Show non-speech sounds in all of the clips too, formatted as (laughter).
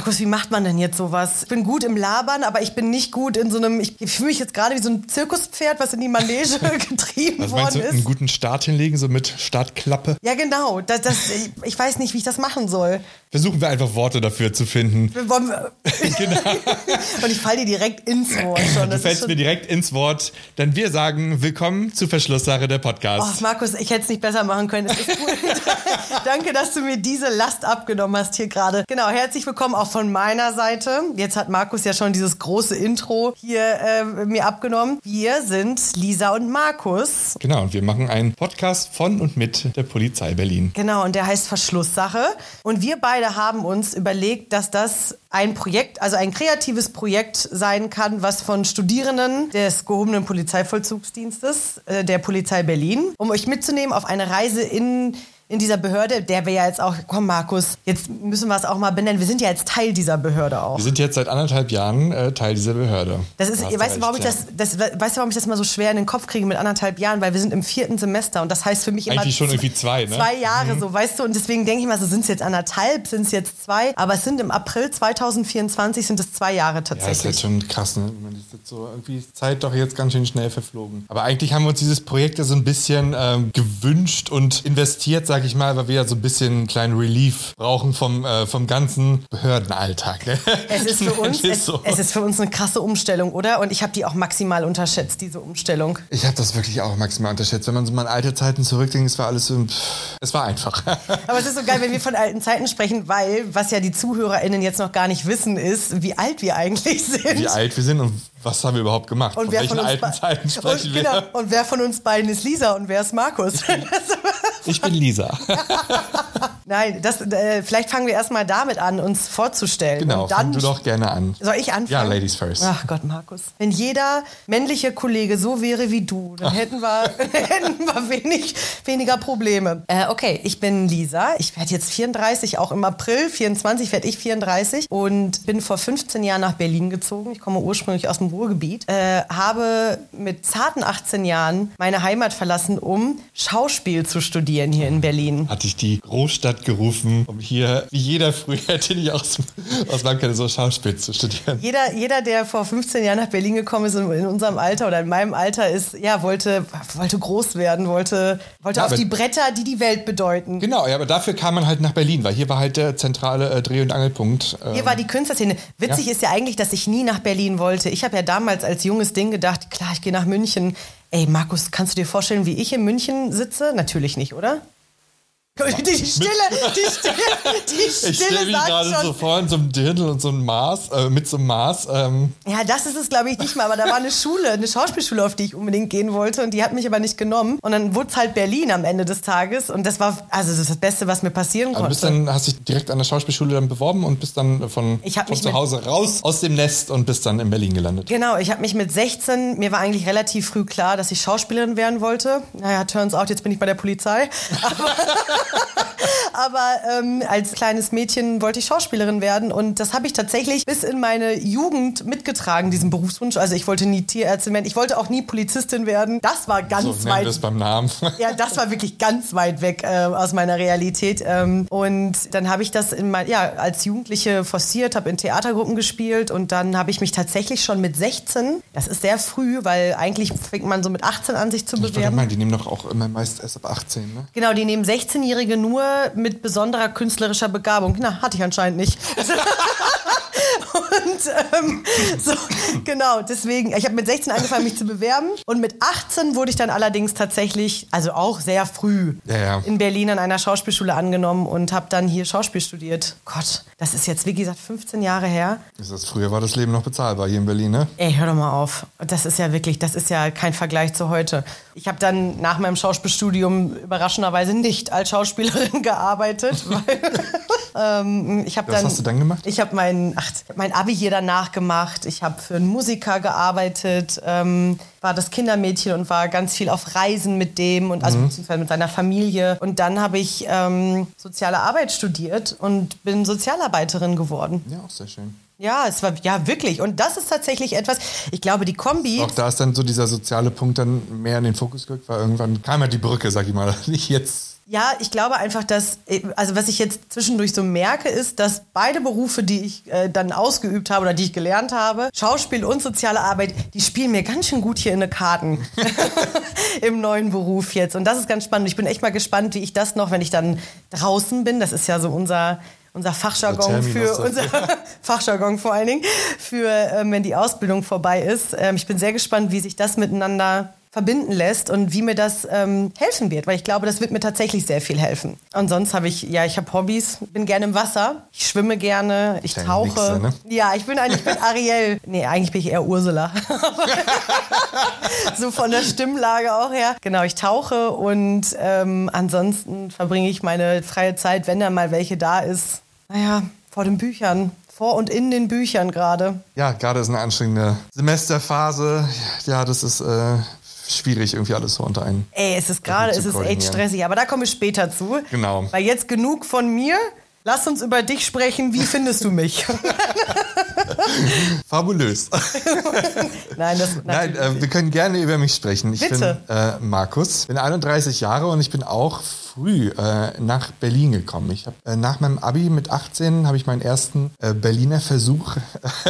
Markus, wie macht man denn jetzt sowas? Ich bin gut im Labern, aber ich bin nicht gut in so einem, ich, ich fühle mich jetzt gerade wie so ein Zirkuspferd, was in die Manege (laughs) getrieben meinst worden du, ist. einen guten Start hinlegen, so mit Startklappe? Ja, genau. Das, das, ich, ich weiß nicht, wie ich das machen soll. Versuchen wir einfach Worte dafür zu finden. Wir wollen- (laughs) Und ich falle dir direkt ins Wort schon. Genau. Du Das ist fällst schon mir direkt ins Wort, denn wir sagen willkommen zu Verschlusssache der Podcast. Oh, Markus, ich hätte es nicht besser machen können. Es ist gut. (laughs) Danke, dass du mir diese Last abgenommen hast hier gerade. Genau, herzlich willkommen auch von meiner Seite. Jetzt hat Markus ja schon dieses große Intro hier äh, mir abgenommen. Wir sind Lisa und Markus. Genau, und wir machen einen Podcast von und mit der Polizei Berlin. Genau, und der heißt Verschlusssache. Und wir beide haben uns überlegt, dass das ein Projekt, also ein kreatives Projekt sein kann, was von Studierenden des gehobenen Polizeivollzugsdienstes äh, der Polizei Berlin, um euch mitzunehmen auf eine Reise in in dieser Behörde, der wir ja jetzt auch, komm Markus, jetzt müssen wir es auch mal benennen. Wir sind ja jetzt Teil dieser Behörde auch. Wir sind jetzt seit anderthalb Jahren äh, Teil dieser Behörde. Das ist, weißt, du, warum ich recht, das, das, weißt du, warum ich das mal so schwer in den Kopf kriege mit anderthalb Jahren? Weil wir sind im vierten Semester und das heißt für mich immer Eigentlich schon irgendwie zwei, ne? Zwei Jahre so, weißt du? Und deswegen denke ich mal, so sind es jetzt anderthalb, sind es jetzt zwei, aber es sind im April 2024 sind es zwei Jahre Ja, ist tatsächlich. halt schon krass, ne? Jetzt so irgendwie ist Zeit doch jetzt ganz schön schnell verflogen. Aber eigentlich haben wir uns dieses Projekt ja so ein bisschen ähm, gewünscht und investiert, sag ich mal, weil wir ja so ein bisschen einen kleinen Relief brauchen vom, äh, vom ganzen Behördenalltag. Ne? es ist für (laughs) uns, es, so. es ist für uns eine krasse Umstellung, oder? Und ich habe die auch maximal unterschätzt, diese Umstellung. Ich habe das wirklich auch maximal unterschätzt. Wenn man so mal an alte Zeiten zurückdenkt, es war alles so, pff, es war einfach. (laughs) Aber es ist so geil, wenn wir von alten Zeiten sprechen, weil was ja die ZuhörerInnen jetzt noch gar nicht wissen, ist, wie alt wir eigentlich sind. Wie alt wir sind und was haben wir überhaupt gemacht? Und von wer welchen von uns alten Zeiten sprechen und, wir? Genau, und wer von uns beiden ist Lisa und wer ist Markus? (laughs) Ich bin Lisa. (laughs) Nein, das, äh, vielleicht fangen wir erstmal damit an, uns vorzustellen. Genau, fang du doch gerne an. Soll ich anfangen? Ja, Ladies first. Ach Gott, Markus. Wenn jeder männliche Kollege so wäre wie du, dann hätten wir, (laughs) hätten wir wenig, weniger Probleme. Äh, okay, ich bin Lisa. Ich werde jetzt 34, auch im April 24 werde ich 34 und bin vor 15 Jahren nach Berlin gezogen. Ich komme ursprünglich aus dem Ruhrgebiet. Äh, habe mit zarten 18 Jahren meine Heimat verlassen, um Schauspiel zu studieren hier in Berlin. Hatte ich die Großstadt gerufen, um hier, wie jeder früher, (laughs) den ich aus, aus meinem Keller so Schauspiel zu studieren. Jeder, jeder, der vor 15 Jahren nach Berlin gekommen ist und in unserem Alter oder in meinem Alter ist, ja, wollte, wollte groß werden, wollte, wollte Ja, auf die Bretter, die die Welt bedeuten. Genau, ja, aber dafür kam man halt nach Berlin, weil hier war halt der zentrale äh, Dreh- und Angelpunkt. Äh, Hier war die Künstlerszene. Witzig Ja. ist ja eigentlich, dass ich nie nach Berlin wollte. Ich habe ja damals als junges Ding gedacht, klar, ich gehe nach München. Ey, Markus, kannst du dir vorstellen, wie ich in München sitze? Natürlich nicht, oder? Die, die Stille, die (laughs) Stille, die ich stelle Stille mich gerade so vor in so einem Dirndl und so einem Maß, äh, mit so einem Maß. Ähm, Ja, das ist es, glaube ich, nicht mal. Aber da war eine Schule, eine Schauspielschule, auf die ich unbedingt gehen wollte. Und die hat mich aber nicht genommen. Und dann wurde es halt Berlin am Ende des Tages. Und das war, also das ist das Beste, was mir passieren also bist konnte. dann, hast dich direkt an der Schauspielschule dann beworben und bist dann von, von mich zu Hause raus aus dem Nest und bist dann in Berlin gelandet. Genau, ich habe mich mit 16, mir war eigentlich relativ früh klar, dass ich Schauspielerin werden wollte. Naja, turns out, jetzt bin ich bei der Polizei. Aber, (laughs) (laughs) aber ähm, als kleines Mädchen wollte ich Schauspielerin werden und das habe ich tatsächlich bis in meine Jugend mitgetragen, diesen Berufswunsch. Also ich wollte nie Tierärztin werden, ich wollte auch nie Polizistin werden. Das war ganz So weit es beim Namen. (laughs) ja, das war wirklich ganz weit weg äh, aus meiner Realität. Ähm, und dann habe ich das in mein, ja, als Jugendliche forciert, habe in Theatergruppen gespielt und dann habe ich mich tatsächlich schon mit 16, das ist sehr früh, weil eigentlich fängt man so mit 18 an, sich zu Ich bewerben. meinen, die nehmen doch auch immer meist erst ab 18, ne? Genau, die nehmen 16-Jährige nur mit besonderer künstlerischer Begabung. Na, hatte ich anscheinend nicht. (laughs) (laughs) und ähm, so, genau, deswegen, ich habe mit 16 angefangen, mich zu bewerben. Und mit 18 wurde ich dann allerdings tatsächlich, also auch sehr früh, Ja, ja. in Berlin an einer Schauspielschule angenommen und habe dann hier Schauspiel studiert. Gott, das ist jetzt, wie gesagt, 15 Jahre her. Ist das, früher war das Leben noch bezahlbar hier in Berlin, ne? Ey, hör doch mal auf. Das ist ja wirklich, das ist ja kein Vergleich zu heute. Ich habe dann nach meinem Schauspielstudium überraschenderweise nicht als Schauspielerin (laughs) gearbeitet, weil (laughs) ähm, ich habe Was dann hast du dann gemacht? Ich habe mein, ach, mein Abi hier danach gemacht. Ich habe für einen Musiker gearbeitet, ähm, war das Kindermädchen und war ganz viel auf Reisen mit dem und also Mhm. beziehungsweise mit seiner Familie. Und dann habe ich ähm, soziale Arbeit studiert und bin Sozialarbeiterin geworden. Ja, auch sehr schön. Ja, es war ja wirklich. Und das ist tatsächlich etwas. Ich glaube, die Kombi. Auch da ist dann so dieser soziale Punkt dann mehr in den Fokus gerückt, weil irgendwann kam ja die Brücke, sag ich mal. (laughs) Nicht jetzt. Ja, ich glaube einfach, dass, also was ich jetzt zwischendurch so merke, ist, dass beide Berufe, die ich äh, dann ausgeübt habe oder die ich gelernt habe, Schauspiel und soziale Arbeit, die spielen mir ganz schön gut hier in den Karten (laughs) (laughs) im neuen Beruf jetzt. Und das ist ganz spannend. Ich bin echt mal gespannt, wie ich das noch, wenn ich dann draußen bin, das ist ja so unser unser Fachjargon für unser (laughs) Fachjargon vor allen Dingen für ähm, wenn die Ausbildung vorbei ist. Ähm, ich bin sehr gespannt, wie sich das miteinander verbinden lässt und wie mir das ähm, helfen wird, weil ich glaube, das wird mir tatsächlich sehr viel helfen. Und sonst habe ich, ja, ich habe Hobbys, bin gerne im Wasser, ich schwimme gerne, ich Kleine tauche. Wichser, ne? Ja, ich bin eigentlich bin Ariel. Nee, eigentlich bin ich eher Ursula. (laughs) so von der Stimmlage auch her. Genau, ich tauche und ähm, ansonsten verbringe ich meine freie Zeit, wenn da mal welche da ist, naja, vor den Büchern vor und in den Büchern gerade. Ja, gerade ist eine anstrengende Semesterphase. Ja, das ist äh, schwierig, irgendwie alles so unter einen. Ey, es ist gerade, es ist echt stressig, aber da komme ich später zu. Genau. Weil jetzt genug von mir. Lass uns über dich sprechen. Wie findest du mich? (laughs) Fabulös. Nein, das Nein, äh, wir können gerne über mich sprechen. Ich Bitte. bin äh, Markus, bin 31 Jahre und ich bin auch früh äh, nach Berlin gekommen. Ich hab, äh, nach meinem Abi mit 18 habe ich meinen ersten äh, Berliner Versuch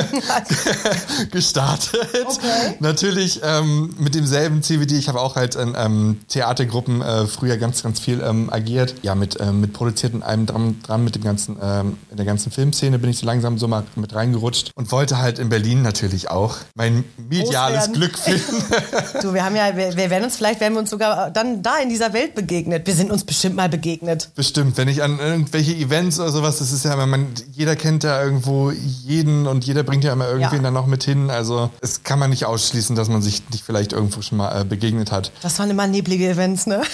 (laughs) (laughs) gestartet. Okay. Natürlich ähm, mit demselben Ziel wie die. Ich habe auch halt in ähm, Theatergruppen äh, früher ganz, ganz viel ähm, agiert. Ja, mit, ähm, mit produzierten allem dran, dran mit dem ganzen, ähm, in der ganzen Filmszene bin ich so langsam so mal mit reingerutscht und wollte halt in Berlin natürlich auch mein mediales Glück finden. (laughs) du, wir haben ja, wir, wir werden uns vielleicht, werden wir uns sogar dann da in dieser Welt begegnet. Wir sind uns bestimmt mal begegnet. Bestimmt, wenn ich an irgendwelche Events oder sowas, das ist ja, man, jeder kennt ja irgendwo jeden und jeder bringt ja immer irgendwen ja. dann noch mit hin. Also es kann man nicht ausschließen, dass man sich nicht vielleicht irgendwo schon mal äh, begegnet hat. Das waren immer neblige Events, ne? (laughs)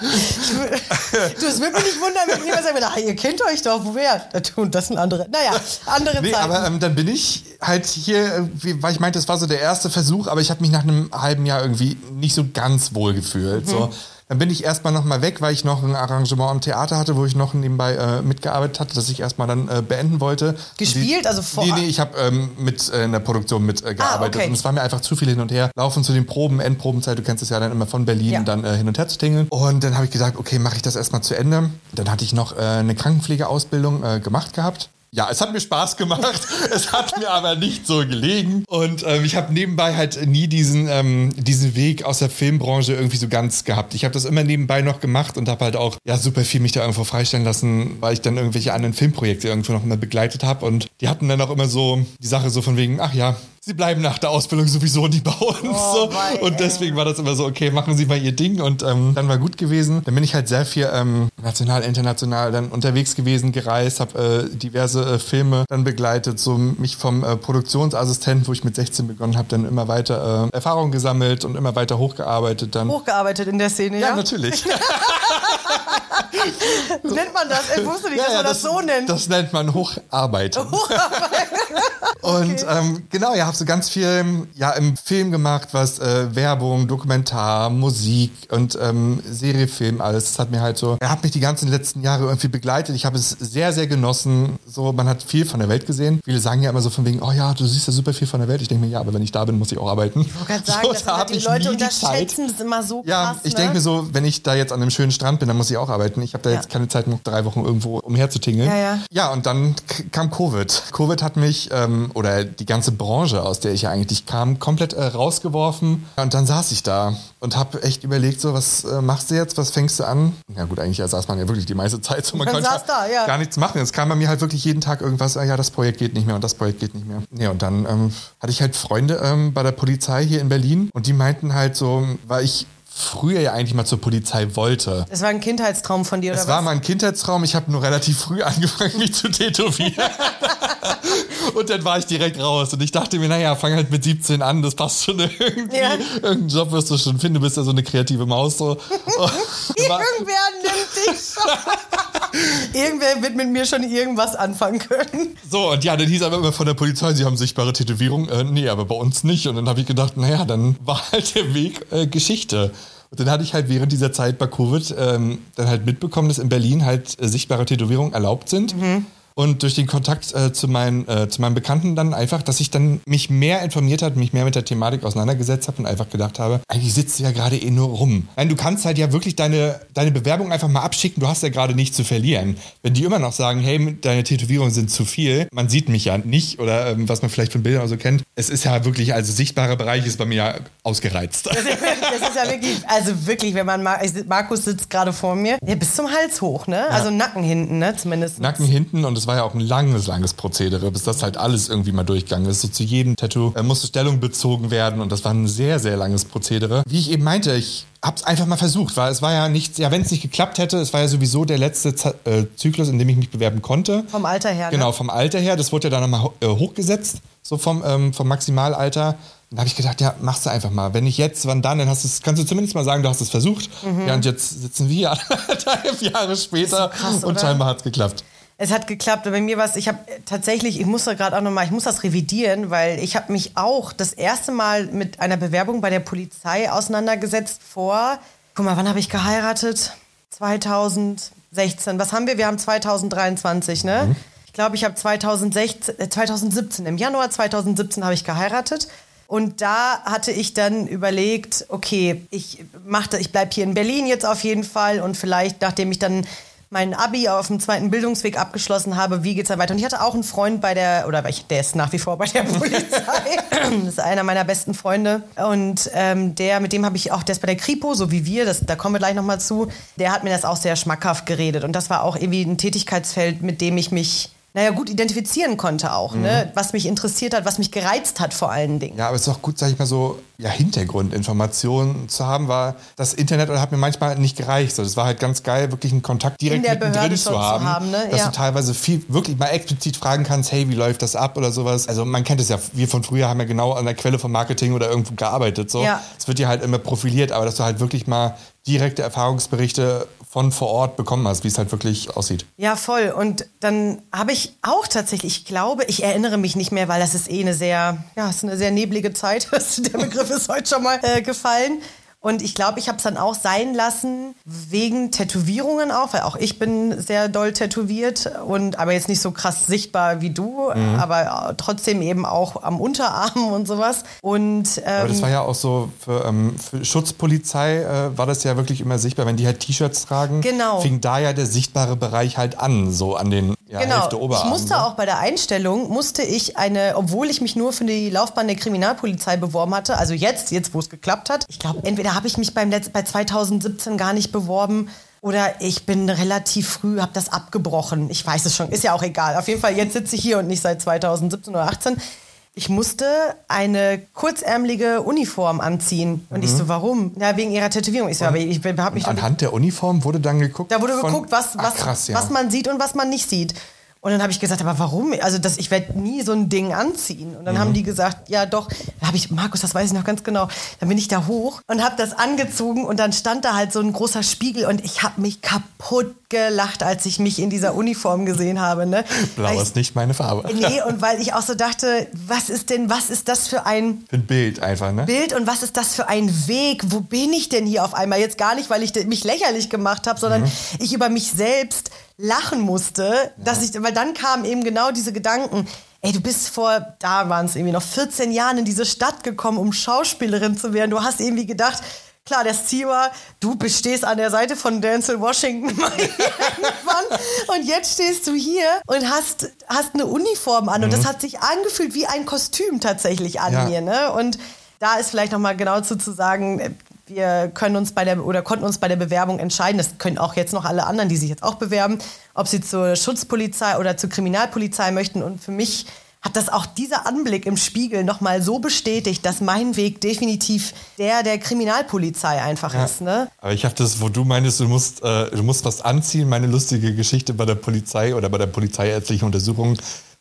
du, es würde mich nicht wundern, wenn jemand sagt, ah, ihr kennt euch doch, woher? Und das sind andere. Naja, andere nee, Zeiten. Aber ähm, dann bin ich halt hier, weil ich meinte, das war so der erste Versuch, aber ich habe mich nach einem halben Jahr irgendwie nicht so ganz wohl gefühlt. Mhm. So dann bin ich erstmal nochmal weg, weil ich noch ein Arrangement am Theater hatte, wo ich noch nebenbei äh, mitgearbeitet hatte, das ich erstmal dann äh, beenden wollte. Gespielt? Die, also vor? Nee, nee, ich habe ähm, mit äh, in der Produktion mitgearbeitet. Äh, ah, okay. Und es war mir einfach zu viel hin und her. Laufen zu den Proben, Endprobenzeit, du kennst es ja dann immer von Berlin ja. dann äh, hin und her zu tingeln. Und dann habe ich gesagt, okay, mache ich das erstmal zu Ende. Dann hatte ich noch äh, eine Krankenpflegeausbildung gemacht gehabt ja, es hat mir Spaß gemacht. (laughs) es hat mir aber nicht so gelegen. Und ähm, ich habe nebenbei halt nie diesen, ähm, diesen Weg aus der Filmbranche irgendwie so ganz gehabt. Ich habe das immer nebenbei noch gemacht und habe halt auch ja super viel mich da irgendwo freistellen lassen, weil ich dann irgendwelche anderen Filmprojekte irgendwo noch immer begleitet habe. Und die hatten dann auch immer so die Sache so von wegen, ach ja, sie bleiben nach der Ausbildung sowieso nicht bei uns. Oh, so. Und deswegen war das immer so, okay, machen Sie mal Ihr Ding. Und ähm, dann war gut gewesen. Dann bin ich halt sehr viel ähm, national, international dann unterwegs gewesen, gereist, habe äh, diverse äh, Filme dann begleitet, so mich vom äh, Produktionsassistenten, wo ich mit 16 begonnen habe, dann immer weiter äh, Erfahrung gesammelt und immer weiter hochgearbeitet. Dann. Hochgearbeitet in der Szene, ja? Ja, natürlich. (laughs) (laughs) nennt man das? Ich wusste nicht, ja, dass man das, das, so nennt. Das nennt man Hocharbeiten. Hocharbeiten. (laughs) Und ähm, genau, ihr habt so ganz viel ja, im Film gemacht, was äh, Werbung, Dokumentar, Musik und ähm, Serie, Film, alles. Das hat mir halt so, er hat mich die ganzen letzten Jahre irgendwie begleitet. Ich habe es sehr, sehr genossen. So, man hat viel von der Welt gesehen. Viele sagen ja immer so von wegen, oh ja, du siehst ja super viel von der Welt. Ich denke mir, ja, aber wenn ich da bin, muss ich auch arbeiten. Ich wollte gerade sagen, so, da halt die Leute unterschätzen das immer so Ja, krass, ich ne? denke mir so, wenn ich da jetzt an einem schönen Strand bin, dann muss ich auch arbeiten. Ich habe da ja. jetzt keine Zeit, noch drei Wochen irgendwo umherzutingeln. Ja, ja. ja, und dann kam Covid. Covid hat mich, ähm, oder die ganze Branche, aus der ich ja eigentlich kam, komplett äh, rausgeworfen. Und dann saß ich da und habe echt überlegt, so, was äh, machst du jetzt, was fängst du an? Ja gut, eigentlich ja, saß man ja wirklich die meiste Zeit so, man dann konnte da, ja. gar nichts machen. Es kam bei mir halt wirklich jeden Tag irgendwas, ah, ja, das Projekt geht nicht mehr und das Projekt geht nicht mehr. Ja, und dann ähm, hatte ich halt Freunde ähm, bei der Polizei hier in Berlin und die meinten halt so, weil ich früher ja eigentlich mal zur Polizei wollte. Das war ein Kindheitstraum von dir, oder Es war mal ein Kindheitstraum. Ich habe nur relativ früh (laughs) angefangen, mich zu tätowieren. und dann war ich direkt raus. Und ich dachte mir, naja, fang halt mit 17 an, das passt schon irgendwie. Ja. Irgendeinen Job wirst du schon finden, du bist ja so eine kreative Maus. So. (laughs) Irgendwer nimmt dich schon. (laughs) Irgendwer wird mit mir schon irgendwas anfangen können. So, und ja, dann hieß aber immer von der Polizei, sie haben sichtbare Tätowierung. Äh, nee, aber bei uns nicht. Und dann habe ich gedacht, naja, dann war halt der Weg äh, Geschichte. Und dann hatte ich halt während dieser Zeit bei Covid ähm, dann halt mitbekommen, dass in Berlin halt äh, sichtbare Tätowierungen erlaubt sind. Mhm. Und durch den Kontakt äh, zu, meinen, äh, zu meinem Bekannten dann einfach, dass ich dann mich mehr informiert hat, mich mehr mit der Thematik auseinandergesetzt habe und einfach gedacht habe, eigentlich sitzt du ja gerade eh nur rum. Nein, du kannst halt ja wirklich deine, deine Bewerbung einfach mal abschicken, du hast ja gerade nichts zu verlieren. Wenn die immer noch sagen, hey, deine Tätowierungen sind zu viel, man sieht mich ja nicht oder ähm, was man vielleicht von Bildern oder so kennt, es ist ja wirklich, also sichtbarer Bereich ist bei mir ja ausgereizt. Das ist ja wirklich, also wirklich, wenn man, Markus sitzt gerade vor mir, ja, bis zum Hals hoch, ne? Ja. Also Nacken hinten, ne? Zumindest. Nacken hinten und es war ja auch ein langes, langes Prozedere, bis das halt alles irgendwie mal durchgegangen ist. So zu jedem Tattoo äh, musste Stellung bezogen werden und das war ein sehr, sehr langes Prozedere. Wie ich eben meinte, ich hab's einfach mal versucht, weil es war ja nichts, ja, wenn es nicht geklappt hätte, es war ja sowieso der letzte Z äh, Zyklus, in dem ich mich bewerben konnte. Vom Alter her. Ne? Genau, vom Alter her. Das wurde ja dann nochmal äh, hochgesetzt, so vom, ähm, vom Maximalalter. Dann habe ich gedacht, ja, machst du einfach mal. Wenn nicht jetzt, wann dann? Dann hast du's, kannst du zumindest mal sagen, du hast es versucht. Mhm. Ja, und jetzt sitzen wir (laughs) anderthalb Jahre später so krass, und scheinbar hat es geklappt. Es hat geklappt. Bei mir war es, ich habe tatsächlich, ich muss da gerade auch nochmal, ich muss das revidieren, weil ich habe mich auch das erste Mal mit einer Bewerbung bei der Polizei auseinandergesetzt vor, guck mal, wann habe ich geheiratet? 2016. Was haben wir? Wir haben 2023, ne? Mhm. Ich glaube, ich habe 2016, äh, 2017, im Januar 2017 habe ich geheiratet. Und da hatte ich dann überlegt, okay, ich mache, ich bleibe hier in Berlin jetzt auf jeden Fall und vielleicht, nachdem ich dann mein Abi auf dem zweiten Bildungsweg abgeschlossen habe, wie geht's da weiter? Und ich hatte auch einen Freund bei der, oder der ist nach wie vor bei der (laughs) Polizei. das ist einer meiner besten Freunde. Und ähm, der, mit dem habe ich auch, der ist bei der Kripo, so wie wir, das, da kommen wir gleich nochmal zu. Der hat mir das auch sehr schmackhaft geredet. Und das war auch irgendwie ein Tätigkeitsfeld, mit dem ich mich naja, gut identifizieren konnte auch, ne? mhm. ne? was mich interessiert hat, was mich gereizt hat vor allen Dingen. Ja, aber es ist auch gut, sag ich mal so, ja, Hintergrundinformationen zu haben, war das Internet hat mir manchmal nicht gereicht. So, das war halt ganz geil, wirklich einen Kontakt direkt mittendrin zu haben, zu haben ne? dass ja. du teilweise viel, wirklich mal explizit fragen kannst, hey, wie läuft das ab oder sowas. Also man kennt es ja, wir von früher haben ja genau an der Quelle vom Marketing oder irgendwo gearbeitet. So. Ja. Es wird dir halt immer profiliert, aber dass du halt wirklich mal direkte Erfahrungsberichte von vor Ort bekommen hast, wie es halt wirklich aussieht. Ja, voll. Und dann habe ich auch tatsächlich, ich glaube, ich erinnere mich nicht mehr, weil das ist eh eine sehr, ja, ist eine sehr neblige Zeit. (laughs) Der Begriff ist heute schon mal äh, gefallen. Und ich glaube, ich habe es dann auch sein lassen, wegen Tätowierungen auch, weil auch ich bin sehr doll tätowiert und aber jetzt nicht so krass sichtbar wie du, mhm. aber trotzdem eben auch am Unterarm und sowas. Und, ähm, aber das war ja auch so für, ähm, für Schutzpolizei äh, war das ja wirklich immer sichtbar, wenn die halt T-Shirts tragen. Genau. Fing da ja der sichtbare Bereich halt an, so an den ja, genau. Hälfte Oberarm. Ich musste auch bei der Einstellung, musste ich eine, obwohl ich mich nur für die Laufbahn der Kriminalpolizei beworben hatte, also jetzt, jetzt wo es geklappt hat, ich glaube, entweder habe ich mich beim Letz bei 2017 gar nicht beworben oder ich bin relativ früh, habe das abgebrochen. Ich weiß es schon, ist ja auch egal. Auf jeden Fall, jetzt sitze ich hier und nicht seit 2017 oder 18. Ich musste eine kurzärmelige Uniform anziehen. Und mhm. ich so, warum? Ja, wegen ihrer Tätowierung. Ich so, aber ich habe mich. Anhand der Uniform wurde dann geguckt? Da wurde geguckt, was, was, Ach, krass, ja. was man sieht und was man nicht sieht. Und dann habe ich gesagt, aber warum? Also das, ich werde nie so ein Ding anziehen. Und dann mhm. haben die gesagt, ja doch. Da habe ich, Markus, das weiß ich noch ganz genau. Dann bin ich da hoch und habe das angezogen und dann stand da halt so ein großer Spiegel und ich habe mich kaputt gelacht, als ich mich in dieser Uniform gesehen habe. Ne? Blau ich, ist nicht meine Farbe. Nee, und weil ich auch so dachte, was ist denn, was ist das für ein... Ein Bild einfach, ne? Bild und was ist das für ein Weg? Wo bin ich denn hier auf einmal? Jetzt gar nicht, weil ich mich lächerlich gemacht habe, sondern mhm. ich über mich selbst lachen musste, dass ich, weil dann kamen eben genau diese Gedanken. Ey, du bist vor, da waren es irgendwie noch 14 Jahren in diese Stadt gekommen, um Schauspielerin zu werden. Du hast irgendwie gedacht, klar, das Ziel war, du bestehst an der Seite von Denzel Washington (laughs) und jetzt stehst du hier und hast, hast eine Uniform an mhm. und das mhm. hat sich angefühlt wie ein Kostüm tatsächlich an ja. mir, ne? Und da ist vielleicht noch mal genau zu, zu sagen, wir können uns bei der oder konnten uns bei der Bewerbung entscheiden, das können auch jetzt noch alle anderen, die sich jetzt auch bewerben, ob sie zur Schutzpolizei oder zur Kriminalpolizei möchten. Und für mich hat das auch dieser Anblick im Spiegel nochmal so bestätigt, dass mein Weg definitiv der der Kriminalpolizei einfach ja. ist. Ne? Aber ich habe das, wo du meinst, du musst, äh, du musst was anziehen, meine lustige Geschichte bei der Polizei oder bei der polizeiärztlichen Untersuchung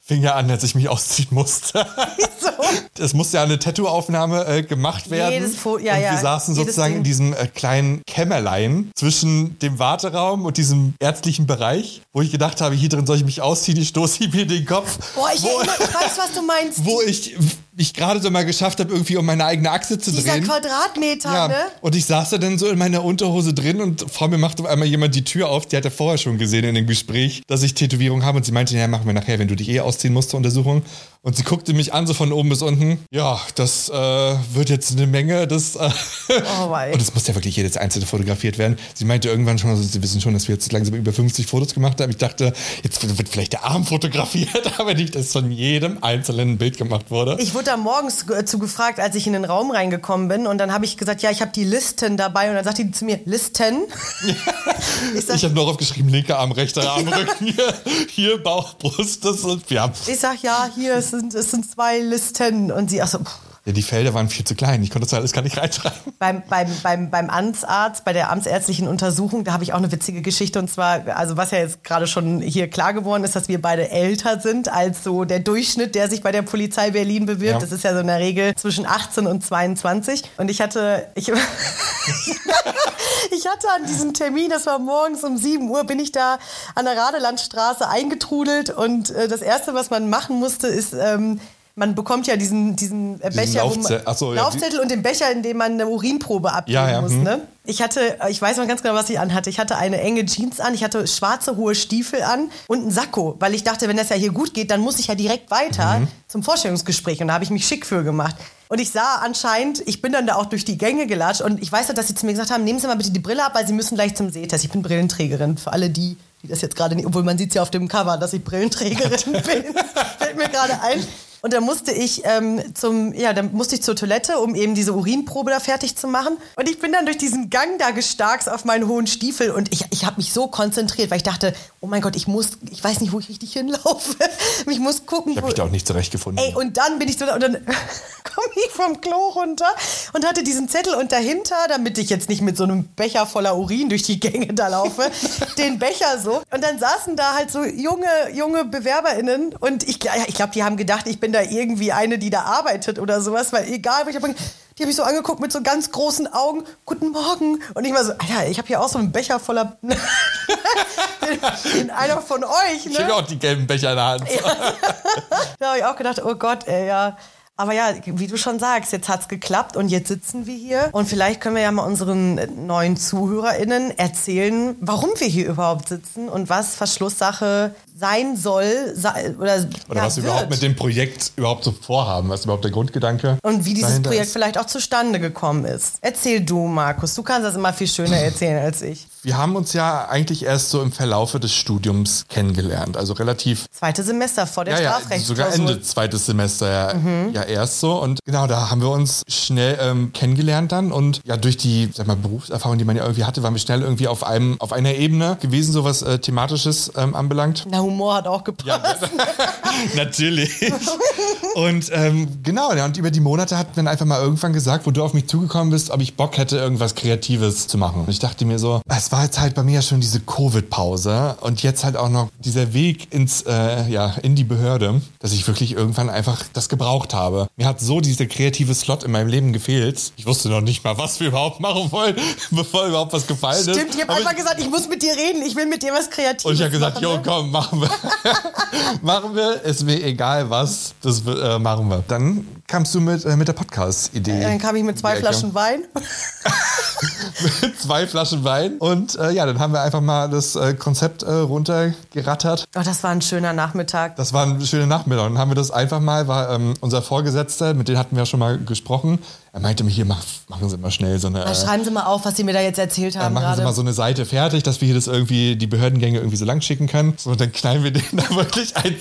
fing ja an, als ich mich ausziehen musste. (laughs) Wieso? Es musste ja eine Tattoo-Aufnahme äh, gemacht werden. Jedes Fo ja, und wir saßen sozusagen Ding. in diesem äh, kleinen Kämmerlein zwischen dem Warteraum und diesem ärztlichen Bereich, wo ich gedacht habe, hier drin soll ich mich ausziehen, ich stoße mir den Kopf. Boah, ich, wo, erinnere, ich weiß, was du meinst. Wo ich ich gerade so mal geschafft habe, irgendwie um meine eigene Achse zu Dieser drehen. Quadratmeter, Ja, ne? und ich saß da dann so in meiner Unterhose drin und vor mir macht auf einmal jemand die Tür auf. Die hatte vorher schon gesehen in dem Gespräch, dass ich Tätowierung habe und sie meinte, ja, machen wir nachher, wenn du dich eh ausziehen musst zur Untersuchung. Und sie guckte mich an, so von oben bis unten. Ja, das äh, wird jetzt eine Menge. Das, äh Oh, (laughs) und es muss ja wirklich jedes einzelne fotografiert werden. Sie meinte irgendwann schon, also sie wissen schon, dass wir jetzt langsam über 50 Fotos gemacht haben. Ich dachte, jetzt wird vielleicht der Arm fotografiert, (laughs) aber nicht, dass von jedem einzelnen ein Bild gemacht wurde. Ich wurde da morgens äh, zu gefragt, als ich in den Raum reingekommen bin. Und dann habe ich gesagt, ja, ich habe die Listen dabei. Und dann sagte die zu mir, Listen? (laughs) ich sag, Ich habe nur aufgeschrieben, linker Arm, rechter Arm, (laughs) Rücken, hier, hier Bauch, Brust, das sind, ja. ich sag, ja, hier, es sind, es sind zwei Listen. Und sie, ach so, pff. Ja. Die Felder waren viel zu klein, ich konnte das alles gar nicht reinschreiben. beim, beim, beim, beim Amtsarzt, bei der amtsärztlichen Untersuchung, da habe ich auch eine witzige Geschichte. Und zwar, also was ja jetzt gerade schon hier klar geworden ist, dass wir beide älter sind als so der Durchschnitt, der sich bei der Polizei Berlin bewirbt. Ja. Das ist ja so in der Regel zwischen 18 und 22. Und ich hatte, ich, (laughs) ich hatte an diesem Termin, das war morgens um 7 Uhr, bin ich da an der Radelandstraße eingetrudelt. Und äh, das Erste, was man machen musste, ist... Ähm, man bekommt ja diesen, diesen äh, Becher, wo man, Laufze- ach so, ja, Laufzettel und den Becher, in dem man eine Urinprobe abgeben Ja, ja, muss. hm. Ne? Ich hatte, ich weiß noch ganz genau, was ich anhatte. Ich hatte eine enge Jeans an, ich hatte schwarze hohe Stiefel an und einen Sakko, weil ich dachte, wenn das ja hier gut geht, dann muss ich ja direkt weiter Mhm. zum Vorstellungsgespräch und da habe ich mich schick für gemacht. Und ich sah anscheinend, ich bin dann da auch durch die Gänge gelatscht und ich weiß noch, dass sie zu mir gesagt haben, nehmen Sie mal bitte die Brille ab, weil Sie müssen gleich zum Sehtest. Ich bin Brillenträgerin, für alle die, die das jetzt gerade nicht, obwohl man sieht ja auf dem Cover, dass ich Brillenträgerin (laughs) bin, fällt mir gerade ein. Und dann musste ich ähm, zum, ja, dann musste ich zur Toilette, um eben diese Urinprobe da fertig zu machen. Und ich bin dann durch diesen Gang da gestarkst auf meinen hohen Stiefel und ich, ich habe mich so konzentriert, weil ich dachte, oh mein Gott, ich muss, ich weiß nicht, wo ich richtig hinlaufe. (laughs) ich muss gucken, Ich habe mich da auch nicht zurechtgefunden. Ey, und dann bin ich so da und dann (laughs) komme ich vom Klo runter und hatte diesen Zettel und dahinter, damit ich jetzt nicht mit so einem Becher voller Urin durch die Gänge da laufe, (laughs) den Becher so. Und dann saßen da halt so junge, junge BewerberInnen und ich, ja, ich glaube, die haben gedacht, ich bin da irgendwie eine, die da arbeitet oder sowas, weil egal, ich hab, die haben mich so angeguckt mit so ganz großen Augen, guten Morgen. Und ich war so, Alter, ich habe hier auch so einen Becher voller, (laughs) den einer von euch, ne? ich habe auch die gelben Becher in der Hand. (laughs) Da habe ich auch gedacht, oh Gott, ey, ja. Aber ja, wie du schon sagst, jetzt hat's geklappt und jetzt sitzen wir hier. Und vielleicht können wir ja mal unseren neuen ZuhörerInnen erzählen, warum wir hier überhaupt sitzen und was Verschlusssache sein soll sei, oder, Oder ja, was wir wird. überhaupt mit dem Projekt überhaupt so vorhaben, was überhaupt der Grundgedanke und wie dieses Projekt ist. vielleicht auch zustande gekommen ist. Erzähl du, Markus. Du kannst das immer viel schöner erzählen als ich. Wir haben uns ja eigentlich erst so im Verlaufe des Studiums kennengelernt, also relativ Zweite Semester vor der ja, ja, sogar Ende zweites Semester ja, Mhm. ja erst so. Und genau, da haben wir uns schnell ähm, kennengelernt dann. Und ja, durch die sag mal, Berufserfahrung, die man ja irgendwie hatte, waren wir schnell irgendwie auf einem, auf einer Ebene gewesen, so was äh, Thematisches ähm, anbelangt. Na, Humor hat auch gepasst. Ja, (laughs) natürlich. Und ähm, genau, ja, und über die Monate hat dann einfach mal irgendwann gesagt, wo du auf mich zugekommen bist, ob ich Bock hätte, irgendwas Kreatives zu machen. Und ich dachte mir so, es war jetzt halt bei mir ja schon diese Covid-Pause und jetzt halt auch noch dieser Weg ins, äh, ja, in die Behörde, dass ich wirklich irgendwann einfach das gebraucht habe. Mir hat so dieser kreative Slot in meinem Leben gefehlt. Ich wusste noch nicht mal, was wir überhaupt machen wollen, (laughs) bevor überhaupt was gefallen ist. Stimmt, ich habe einfach gesagt, ich muss mit dir reden, ich will mit dir was Kreatives und ich habe gesagt, machen, jo, ne? komm, machen wir. (laughs) machen wir, ist mir egal was, das äh, machen wir. Dann kamst du mit, äh, mit der Podcast-Idee. Dann kam ich mit zwei. Flaschen Wein. (laughs) Mit zwei Flaschen Wein. Und äh, ja, dann haben wir einfach mal das äh, Konzept äh, runtergerattert. Oh, das war ein schöner Nachmittag. Das war ein schöner Nachmittag. Und dann haben wir das einfach mal, war ähm, unser Vorgesetzter, mit dem hatten wir ja schon mal gesprochen. Er meinte mir, hier, mach, machen Sie mal schnell so eine... Mal äh, Schreiben Sie mal auf, was Sie mir da jetzt erzählt haben machen Sie gerade. mal so eine Seite fertig, dass wir hier das irgendwie, die Behördengänge irgendwie so lang schicken können. So, und dann knallen wir denen (laughs) da wirklich ein,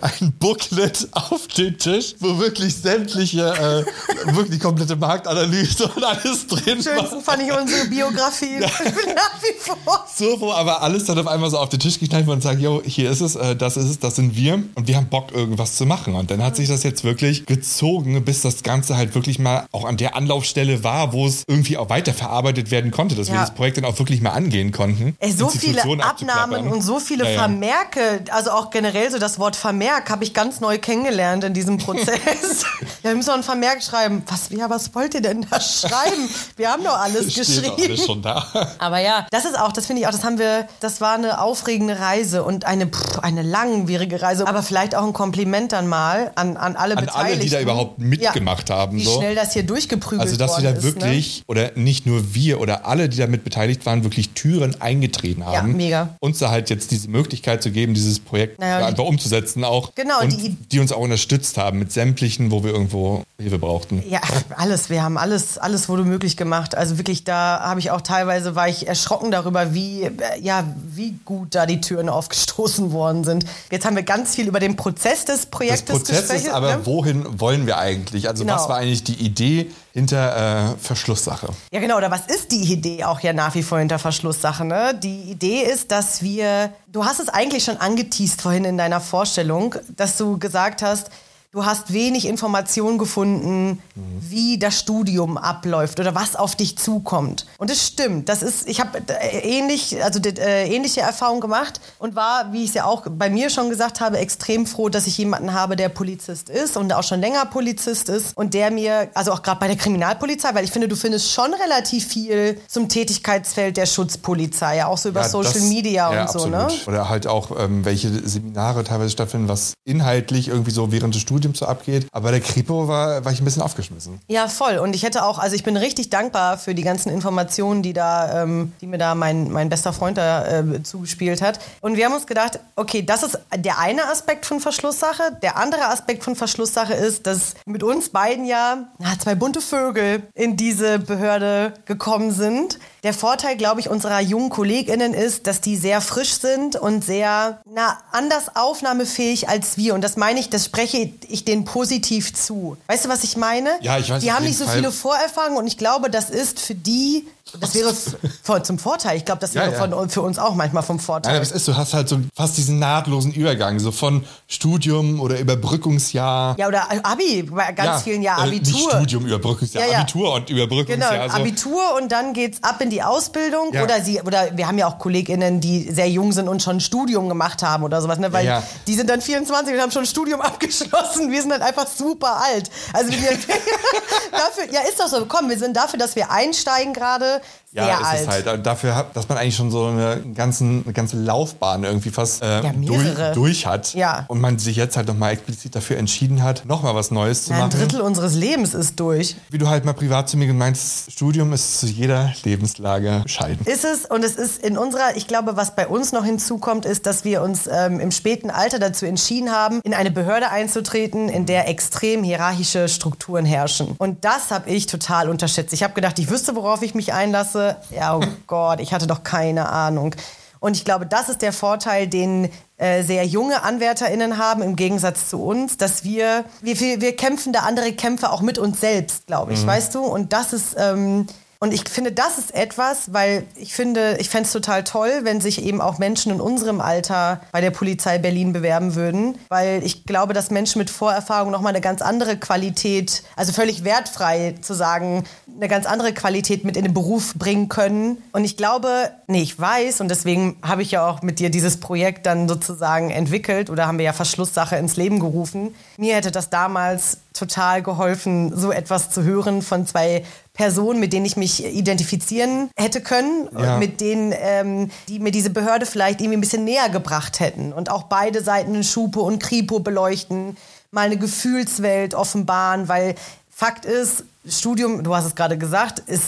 ein Booklet auf den Tisch, wo wirklich sämtliche, äh, wirklich die komplette Marktanalyse und alles drin war. Schönsten fand ich unsere Biografie. (laughs) Nach wie vor. So, wo aber alles dann auf einmal so auf den Tisch geknallt wurde und sagt, yo, hier ist es, äh, das ist es, das sind wir und wir haben Bock, irgendwas zu machen. Und dann hat sich das jetzt wirklich gezogen, bis das Ganze halt wirklich mal auch an der Anlaufstelle war, wo es irgendwie auch weiterverarbeitet werden konnte, dass Ja. wir das Projekt dann auch wirklich mal angehen konnten. Ey, so viele Abnahmen und so viele Ja. Vermerke, also auch generell so das Wort Vermerk habe ich ganz neu kennengelernt in diesem Prozess. (laughs) ja, wir müssen noch einen Vermerk schreiben. Was, ja, was wollt ihr denn da schreiben? Wir haben doch alles Steht geschrieben. auch alles schon da. (laughs) Aber ja, das ist auch, das finde ich auch, das haben wir, das war eine aufregende Reise und eine, pff, eine langwierige Reise. Aber vielleicht auch ein Kompliment dann mal an, an alle An Beteiligten. alle, die da überhaupt mitgemacht haben. Wie so. schnell das hier durchgeprügelt Also, dass wir da ne? wirklich, oder nicht nur wir oder alle, die damit beteiligt waren, wirklich Türen eingetreten haben. mega. Uns da halt jetzt diese Möglichkeit zu geben, dieses Projekt Naja, ja, die- einfach umzusetzen auch. Genau, Und die- die, uns auch unterstützt haben mit sämtlichen, wo wir irgendwo Hilfe brauchten. Ja, alles. Wir haben alles, alles wurde möglich gemacht. Also wirklich, da habe ich auch teilweise war ich erschrocken darüber, wie, äh, ja, wie gut da die Türen aufgestoßen worden sind. Jetzt haben wir ganz viel über den Prozess des Projektes Prozess ist gesprochen. aber, ne? wohin wollen wir eigentlich? Also Genau. was war eigentlich die Idee hinter äh, Verschlusssache? Ja, genau. Oder was ist die Idee auch ja nach wie vor hinter Verschlusssache? Ne? Die Idee ist, dass wir, du hast es eigentlich schon angeteased vorhin in deiner Vorstellung, dass du gesagt hast, du hast wenig Informationen gefunden, wie das Studium abläuft oder was auf dich zukommt. Und es stimmt. Das ist, ich habe äh, ähnlich, also äh, ähnliche Erfahrungen gemacht und war, wie ich es ja auch bei mir schon gesagt habe, extrem froh, dass ich jemanden habe, der Polizist ist und auch schon länger Polizist ist und der mir, also auch gerade bei der Kriminalpolizei, weil ich finde, du findest schon relativ viel zum Tätigkeitsfeld der Schutzpolizei, ja auch so über Ja, Social das- Media ja, und so, absolut. ne? Oder halt auch, ähm, welche Seminare teilweise stattfinden, was inhaltlich irgendwie so während des Studiums so abgeht. Aber der Kripo war, war ich ein bisschen aufgeschmissen. Ja, voll. Und ich hätte auch, also ich bin richtig dankbar für die ganzen Informationen, die da, ähm, die mir da mein, mein bester Freund da äh, zugespielt hat. Und wir haben uns gedacht, okay, das ist der eine Aspekt von Verschlusssache. Der andere Aspekt von Verschlusssache ist, dass mit uns beiden ja na, zwei bunte Vögel in diese Behörde gekommen sind. Der Vorteil, glaube ich, unserer jungen KollegInnen ist, dass die sehr frisch sind und sehr, na, anders aufnahmefähig als wir. Und das meine ich, das spreche ich denen positiv zu. Weißt du, was ich meine? Ja, ich weiß Die haben nicht so Fall. viele Vorerfahrungen und ich glaube, das ist für die, das wäre voll zum Vorteil. Ich glaube, das Ja, wäre ja. Von, für uns auch manchmal vom Nein, Vorteil. aber es ist, du hast halt so fast diesen nahtlosen Übergang, so von Studium oder Überbrückungsjahr. ja, oder Abi, bei ganz vielen Jahren Nicht Abitur. Studium, Überbrückungsjahr, Ja, ja. Abitur und Genau, Überbrückungsjahr. also, Abitur und dann geht's ab in die Ausbildung Ja. oder sie oder wir haben ja auch KollegInnen, die sehr jung sind und schon ein Studium gemacht haben oder sowas, ne? Weil Ja, ja. die sind dann 24 und haben schon ein Studium (laughs) abgeschlossen. Wir sind dann einfach super alt. Also wir, (laughs) dafür, ja ist doch so. Komm, wir sind dafür, dass wir einsteigen gerade Merci. Sehr ja, ist alt. es halt. Dafür, hat, dass man eigentlich schon so eine, ganzen, eine ganze Laufbahn irgendwie fast äh, Ja, durch, durch hat. Ja. Und man sich jetzt halt nochmal explizit dafür entschieden hat, nochmal was Neues zu Na, ein machen. Drittel unseres Lebens ist durch. Wie du halt mal privat zu mir gemeint hast, Studium ist zu jeder Lebenslage bescheiden. Ist es und es ist in unserer, ich glaube, was bei uns noch hinzukommt, ist, dass wir uns ähm, im späten Alter dazu entschieden haben, in eine Behörde einzutreten, in der extrem hierarchische Strukturen herrschen. Und das habe ich total unterschätzt. Ich habe gedacht, ich wüsste, worauf ich mich einlasse. Ja, oh Gott, ich hatte doch keine Ahnung. Und ich glaube, das ist der Vorteil, den äh, sehr junge AnwärterInnen haben, im Gegensatz zu uns, dass wir, wir, wir, kämpfen da andere Kämpfe auch mit uns selbst, glaube ich, weißt du? Und das ist, ähm, und ich finde, das ist etwas, weil ich finde, ich fände es total toll, wenn sich eben auch Menschen in unserem Alter bei der Polizei Berlin bewerben würden, weil ich glaube, dass Menschen mit Vorerfahrung nochmal eine ganz andere Qualität, also völlig wertfrei zu sagen, eine ganz andere Qualität mit in den Beruf bringen können. Und ich glaube, nee, ich weiß, und deswegen habe ich ja auch mit dir dieses Projekt dann sozusagen entwickelt oder haben wir ja Verschlusssache ins Leben gerufen. Mir hätte das damals total geholfen, so etwas zu hören von zwei Personen, mit denen ich mich identifizieren hätte können Ja. und mit denen, ähm, die mir diese Behörde vielleicht irgendwie ein bisschen näher gebracht hätten und auch beide Seiten in Schupo und Kripo beleuchten, mal eine Gefühlswelt offenbaren, weil Fakt ist, Studium, du hast es gerade gesagt, ist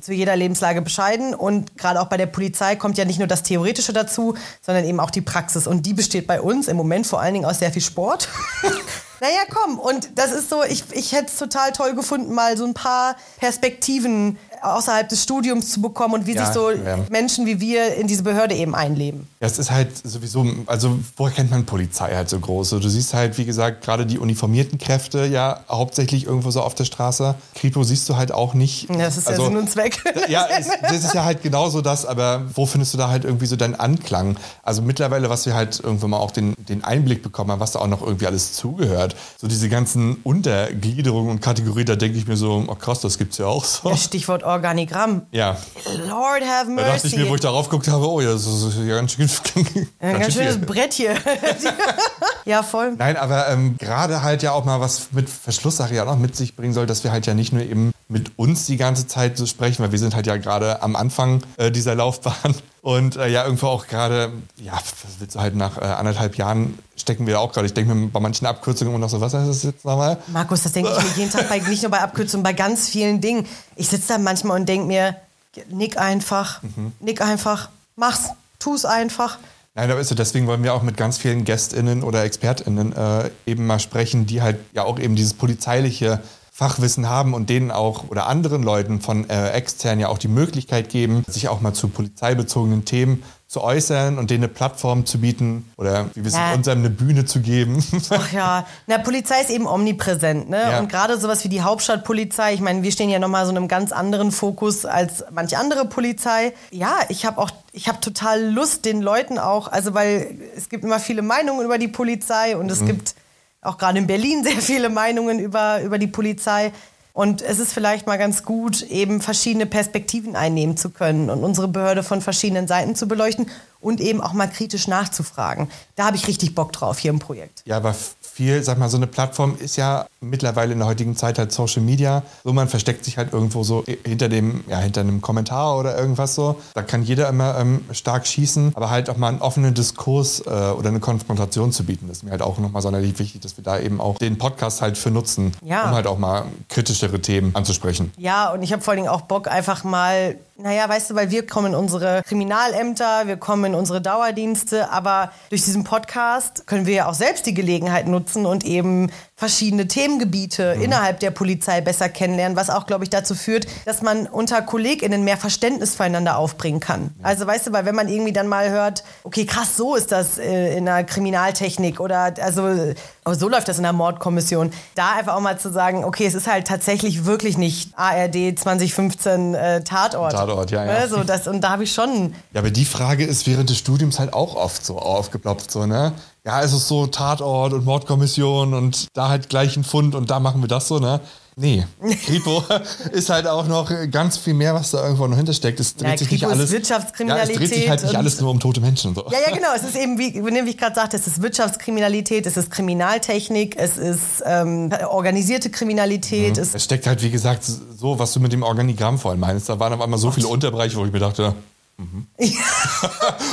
zu jeder Lebenslage bescheiden und gerade auch bei der Polizei kommt ja nicht nur das Theoretische dazu, sondern eben auch die Praxis und die besteht bei uns im Moment vor allen Dingen aus sehr viel Sport. (laughs) naja, komm, und das ist so, ich, ich hätte es total toll gefunden, mal so ein paar Perspektiven außerhalb des Studiums zu bekommen und wie Ja, sich so ja. Menschen wie wir in diese Behörde eben einleben. Ja, es ist halt sowieso, also woher kennt man Polizei halt so groß? Du siehst halt, wie gesagt, gerade die uniformierten Kräfte ja hauptsächlich irgendwo so auf der Straße. Kripo siehst du halt auch nicht. Ja, Das ist also, ja Sinn und Zweck. (laughs) Ja, es, das ist ja halt genauso das, aber wo findest du da halt irgendwie so deinen Anklang? Also mittlerweile, was wir halt irgendwann mal auch den, den Einblick bekommen haben, was da auch noch irgendwie alles zugehört. So diese ganzen Untergliederungen und Kategorien, da denke ich mir so, oh krass, das gibt's ja auch so. Stichwort Organigramm. Ja, Lord have da dachte ich mercy. mir, wo ich darauf geguckt habe, oh ja, das ist ja ganz schön, Ein ganz schön schönes viel. Brett hier. (laughs) ja, voll. Nein, aber ähm, gerade halt ja auch mal was mit Verschlusssache ja auch noch mit sich bringen soll, dass wir halt ja nicht nur eben mit uns die ganze Zeit so sprechen, weil wir sind halt ja gerade am Anfang äh, dieser Laufbahn und äh, ja irgendwo auch gerade, ja, was willst du halt nach äh, anderthalb Jahren stecken wir auch gerade. Ich denke mir bei manchen Abkürzungen immer noch so, was heißt das jetzt nochmal? Markus, das denke ich mir jeden Tag bei, (laughs) nicht nur bei Abkürzungen, bei ganz vielen Dingen. Ich sitze da manchmal und denke mir, nick einfach, nick einfach, mach's, tu's einfach. Nein, aber ist so, deswegen wollen wir auch mit ganz vielen GästInnen oder ExpertInnen äh, eben mal sprechen, die halt ja auch eben dieses polizeiliche Fachwissen haben und denen auch oder anderen Leuten von äh, extern ja auch die Möglichkeit geben, sich auch mal zu polizeibezogenen Themen zu äußern und denen eine Plattform zu bieten oder wie wir es Ja. in unserem eine Bühne zu geben. (laughs) Ach ja, na, Polizei ist eben omnipräsent, ne? Ja. Und gerade sowas wie die Hauptstadtpolizei, ich meine, wir stehen ja nochmal so in einem ganz anderen Fokus als manche andere Polizei. Ja, ich habe auch, ich habe total Lust, den Leuten auch, also weil es gibt immer viele Meinungen über die Polizei und Mhm. es gibt auch gerade in Berlin sehr viele Meinungen über, über die Polizei. Und es ist vielleicht mal ganz gut, eben verschiedene Perspektiven einnehmen zu können und unsere Behörde von verschiedenen Seiten zu beleuchten und eben auch mal kritisch nachzufragen. Da habe ich richtig Bock drauf hier im Projekt. Ja, aber viel, sag mal, so eine Plattform ist ja mittlerweile in der heutigen Zeit halt Social Media. So, man versteckt sich halt irgendwo so hinter dem, ja, hinter einem Kommentar oder irgendwas so. Da kann jeder immer ähm, stark schießen, aber halt auch mal einen offenen Diskurs äh, oder eine Konfrontation zu bieten. Das ist mir halt auch nochmal sonderlich wichtig, dass wir da eben auch den Podcast halt für nutzen, Ja. um halt auch mal kritischere Themen anzusprechen. Ja, und ich habe vor allen Dingen auch Bock, einfach mal, naja, weißt du, weil wir kommen in unsere Kriminalämter, wir kommen in unsere Dauerdienste, aber durch diesen Podcast können wir ja auch selbst die Gelegenheit nutzen und eben verschiedene Themengebiete innerhalb der Polizei besser kennenlernen, was auch, glaube ich, dazu führt, dass man unter KollegInnen mehr Verständnis füreinander aufbringen kann. Also, weißt du, weil wenn man irgendwie dann mal hört, okay, krass, so ist das äh, in der Kriminaltechnik oder also oh, so läuft das in der Mordkommission, da einfach auch mal zu sagen, okay, es ist halt tatsächlich wirklich nicht ARD 2015 äh, Tatort. Tatort, ja, ja. Also das, und da habe ich schon, Ja, aber die Frage ist während des Studiums halt auch oft so aufgeploppt, so, ne? Ja, es ist so Tatort und Mordkommission und da halt gleich ein Fund und da machen wir das so, ne? Nee, (laughs) Kripo ist halt auch noch ganz viel mehr, was da irgendwo noch hintersteckt. Es dreht Ja, sich nicht Kripo ist alles. Wirtschaftskriminalität Ja, es dreht sich halt nicht alles nur um tote Menschen so. ja, ja, genau, es ist eben, wie, wie ich gerade sagte, es ist Wirtschaftskriminalität, es ist Kriminaltechnik, es ist ähm, organisierte Kriminalität, es Es steckt halt, wie gesagt, so, was du mit dem Organigramm vorhin meinst. Da waren auf einmal so viele Unterbereiche, wo ich mir dachte, mhm. (laughs)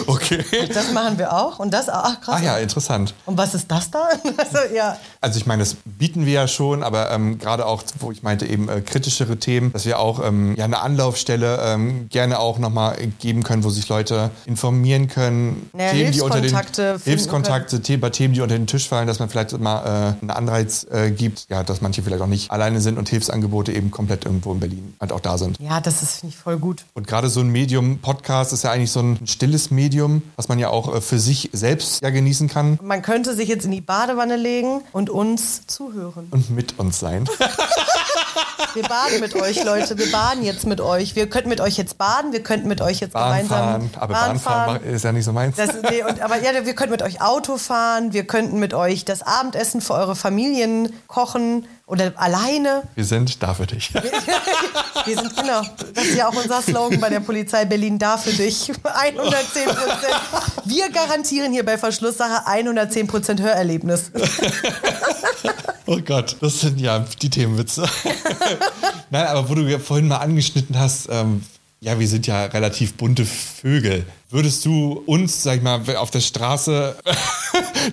okay. Das machen wir auch. Und das, ach krass. Ah ja, interessant. Und was ist das da? (laughs) Also, ja. Also ich meine, das bieten wir ja schon, aber ähm, gerade auch, wo ich meinte, eben äh, kritischere Themen, dass wir auch ähm, ja, eine Anlaufstelle ähm, gerne auch nochmal geben können, wo sich Leute informieren können. Naja, die unter den Hilfskontakte finden Hilfskontakte, The bei Themen, die unter den Tisch fallen, dass man vielleicht mal äh, einen Anreiz äh, gibt, ja, dass manche vielleicht auch nicht alleine sind und Hilfsangebote eben komplett irgendwo in Berlin halt auch da sind. ja, das ist finde ich voll gut. Und gerade so ein Medium, Podcast, ist ja eigentlich so ein stilles Medium, was man ja auch äh, für sich selbst ja genießen kann Man könnte sich jetzt in die Badewanne legen und uns zuhören. und mit uns sein. (laughs) Wir baden mit euch, Leute. Wir baden jetzt mit euch. Wir könnten mit euch jetzt baden. Wir könnten mit euch jetzt Bahn gemeinsam fahren, aber Bahnfahren ist ja nicht so meins. Das, nee, und, aber ja, wir könnten mit euch Auto fahren. Wir könnten mit euch das Abendessen für eure Familien kochen oder alleine. Wir sind da für dich. (laughs) Wir sind, genau, das ist ja auch unser Slogan bei der Polizei Berlin, da für dich. 110 Prozent. Wir garantieren hier bei Verschlusssache 110 Prozent Hörerlebnis. (laughs) Oh Gott, das sind ja die Themenwitze. (laughs) Nein, aber wo du ja vorhin mal angeschnitten hast, ähm, ja, wir sind ja relativ bunte Vögel. Würdest du uns, sag ich mal, auf der Straße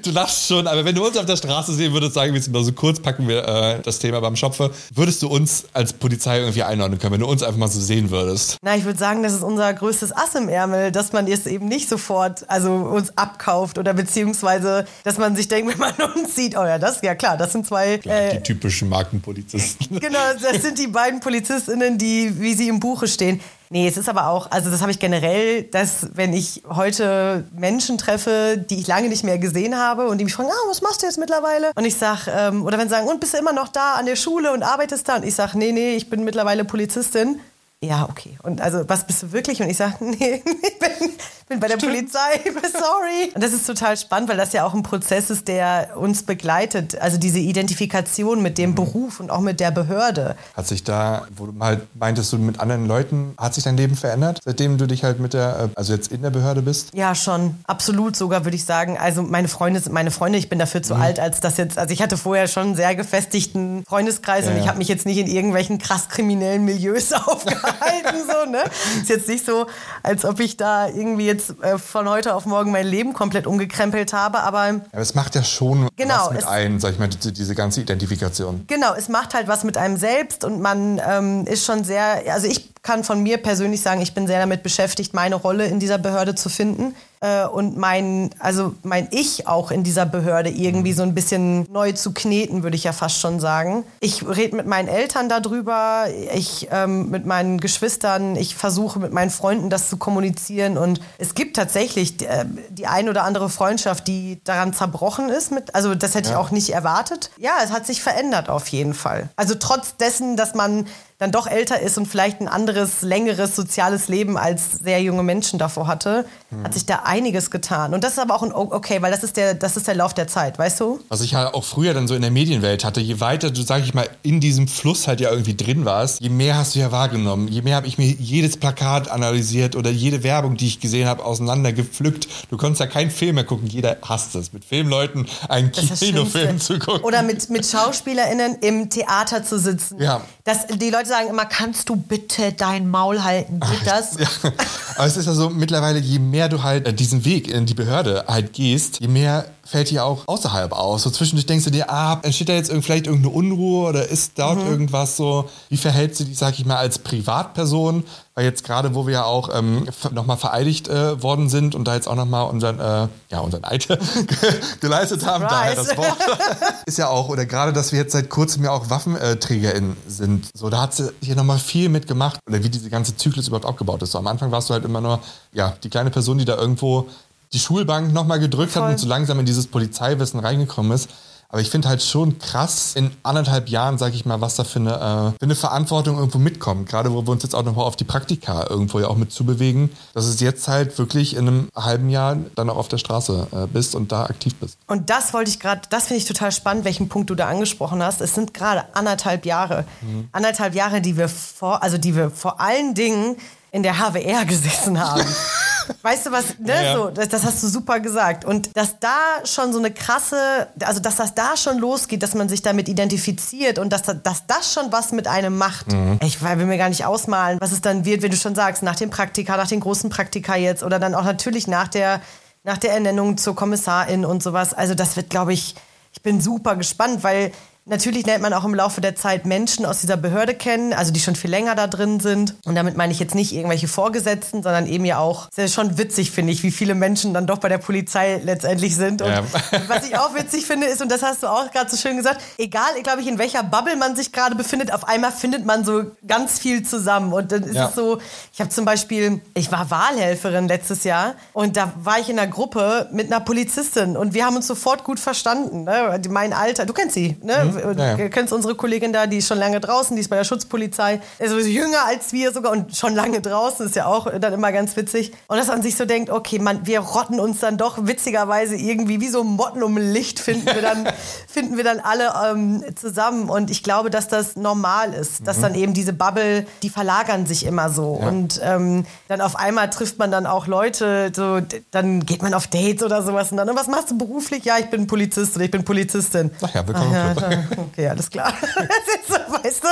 du lachst schon, aber wenn du uns auf der Straße sehen würdest, sagen wir jetzt mal so kurz, packen wir äh, das Thema beim Schopfe, würdest du uns als Polizei irgendwie einordnen können, wenn du uns einfach mal so sehen würdest? Na, ich würde sagen, das ist unser größtes Ass im Ärmel, dass man jetzt eben nicht sofort also uns abkauft oder beziehungsweise, dass man sich denkt, (laughs) wenn man uns sieht, oh ja, das, ja klar, das sind zwei... Äh, die typischen Markenpolizisten. (laughs) genau, das sind die beiden PolizistInnen, die, wie sie im Buche stehen. Nee, es ist aber auch, also das habe ich generell, dass wenn ich heute Menschen treffe, die ich lange nicht mehr gesehen habe und die mich fragen, ah, was machst du jetzt mittlerweile? Und ich sage, ähm, oder wenn sie sagen, und bist du immer noch da an der Schule und arbeitest da? Und ich sage, nee, nee, ich bin mittlerweile Polizistin ja, okay. Und also, was bist du wirklich? Und ich sage, (laughs) nee, ich bin, bin bei der Polizei, (laughs) sorry. Und das ist total spannend, weil das ja auch ein Prozess ist, der uns begleitet. Also diese Identifikation mit dem mhm. Beruf und auch mit der Behörde. Hat sich da, wo du halt meintest, du mit anderen Leuten, hat sich dein Leben verändert, seitdem du dich halt mit der, also jetzt in der Behörde bist? Ja, schon. Absolut sogar, würde ich sagen. Also meine Freunde sind meine Freunde. Ich bin dafür zu mhm. alt, als das jetzt, also ich hatte vorher schon einen sehr gefestigten Freundeskreis ja, und ich habe mich jetzt nicht in irgendwelchen krass kriminellen Milieus (laughs) aufgehalten halten. So, ne? Ist jetzt nicht so, als ob ich da irgendwie jetzt äh, von heute auf morgen mein Leben komplett umgekrempelt habe, aber. Aber es macht ja schon genau, was mit einem, sag ich mal, diese, diese ganze Identifikation. Genau, es macht halt was mit einem selbst und man ähm, ist schon sehr, also ich kann von mir persönlich sagen, ich bin sehr damit beschäftigt, meine Rolle in dieser Behörde zu finden äh, und mein, also mein Ich auch in dieser Behörde irgendwie so ein bisschen neu zu kneten, würde ich ja fast schon sagen. Ich rede mit meinen Eltern darüber, ich ähm, mit meinen Geschwistern, ich versuche mit meinen Freunden das zu kommunizieren und es gibt tatsächlich äh, die ein oder andere Freundschaft, die daran zerbrochen ist. Mit, also das hätte ja. ich auch nicht erwartet. Ja, es hat sich verändert auf jeden Fall. Also trotz dessen, dass man dann doch älter ist und vielleicht ein anderes, längeres soziales Leben als sehr junge Menschen davor hatte, mhm. hat sich da einiges getan. Und das ist aber auch ein okay, weil das ist der, das ist der Lauf der Zeit, weißt du? Was ich ja auch früher dann so in der Medienwelt hatte, je weiter du, sag ich mal, in diesem Fluss halt ja irgendwie drin warst, je mehr hast du ja wahrgenommen. Je mehr habe ich mir jedes Plakat analysiert oder jede Werbung, die ich gesehen habe, auseinandergepflückt. Du konntest ja keinen Film mehr gucken, jeder hasst es, mit Filmleuten einen Kinofilm zu gucken. Oder mit, mit SchauspielerInnen im Theater zu sitzen. Ja. Das, die Leute sagen immer, kannst du bitte dein Maul halten? Geht das? Ja. Aber es ist ja so, mittlerweile, je mehr du halt äh, diesen Weg in die Behörde halt gehst, je mehr fällt dir auch außerhalb aus. So zwischendurch denkst du dir, ah, entsteht da jetzt vielleicht irgendeine Unruhe oder ist dort mhm. irgendwas so? Wie verhält sie dich, sag ich mal, als Privatperson? Weil jetzt gerade, wo wir ja auch ähm, nochmal vereidigt äh, worden sind und da jetzt auch nochmal unseren, äh, ja, unseren Eid (laughs) geleistet haben, daher das Wort, (laughs) ist ja auch, oder gerade, dass wir jetzt seit kurzem ja auch WaffenträgerInnen sind. So, da hat sie hier nochmal viel mitgemacht, oder wie diese ganze Zyklus überhaupt aufgebaut ist. So, am Anfang warst du halt immer nur, ja, die kleine Person, die da irgendwo die Schulbank nochmal gedrückt Voll. hat und so langsam in dieses Polizeiwissen reingekommen ist. Aber ich finde halt schon krass, in anderthalb Jahren, sage ich mal, was da für eine, äh, für eine Verantwortung irgendwo mitkommt. Gerade wo wir uns jetzt auch nochmal auf die Praktika irgendwo ja auch mit zubewegen, dass es jetzt halt wirklich in einem halben Jahr dann auch auf der Straße äh, bist und da aktiv bist. Und das wollte ich gerade, das finde ich total spannend, welchen Punkt du da angesprochen hast. Es sind gerade anderthalb Jahre. Mhm. Anderthalb Jahre, die wir vor, also die wir vor allen Dingen in der HWR gesessen haben. (laughs) Weißt du was, ne? Ja, So, das, das, hast du super gesagt. Und dass da schon so eine krasse, also dass das da schon losgeht, dass man sich damit identifiziert und dass, dass das schon was mit einem macht. Mhm. Ich will mir gar nicht ausmalen, was es dann wird, wenn du schon sagst, nach dem Praktika, nach den großen Praktika jetzt oder dann auch natürlich nach der, nach der Ernennung zur Kommissarin und sowas. Also das wird, glaube ich, ich bin super gespannt, weil Natürlich lernt man auch im Laufe der Zeit Menschen aus dieser Behörde kennen, also die schon viel länger da drin sind. Und damit meine ich jetzt nicht irgendwelche Vorgesetzten, sondern eben ja auch, ist ja schon witzig, finde ich, wie viele Menschen dann doch bei der Polizei letztendlich sind. Und ja. (laughs) was ich auch witzig finde, ist, und das hast du auch gerade so schön gesagt, egal, glaube ich, in welcher Bubble man sich gerade befindet, auf einmal findet man so ganz viel zusammen. Und dann ist ja. es so, ich habe zum Beispiel, ich war Wahlhelferin letztes Jahr und da war ich in einer Gruppe mit einer Polizistin und wir haben uns sofort gut verstanden. Ne? Mein Alter, du kennst sie, ne? Mhm ja, ja. kennst unsere Kollegin da, die ist schon lange draußen, die ist bei der Schutzpolizei. Also jünger als wir sogar und schon lange draußen, ist ja auch dann immer ganz witzig. Und dass man sich so denkt, okay, man, wir rotten uns dann doch witzigerweise irgendwie wie so Motten um Licht finden wir dann, (laughs) finden wir dann alle ähm, zusammen. Und ich glaube, dass das normal ist, dass mhm. dann eben diese Bubble, die verlagern sich immer so. Ja. Und ähm, dann auf einmal trifft man dann auch Leute, so, dann geht man auf Dates oder sowas und dann, und was machst du beruflich? Ja, ich bin Polizist oder ich bin Polizistin. Ach ja, willkommen. Ach ja, (laughs) Okay, alles klar. (laughs) so, weißt du?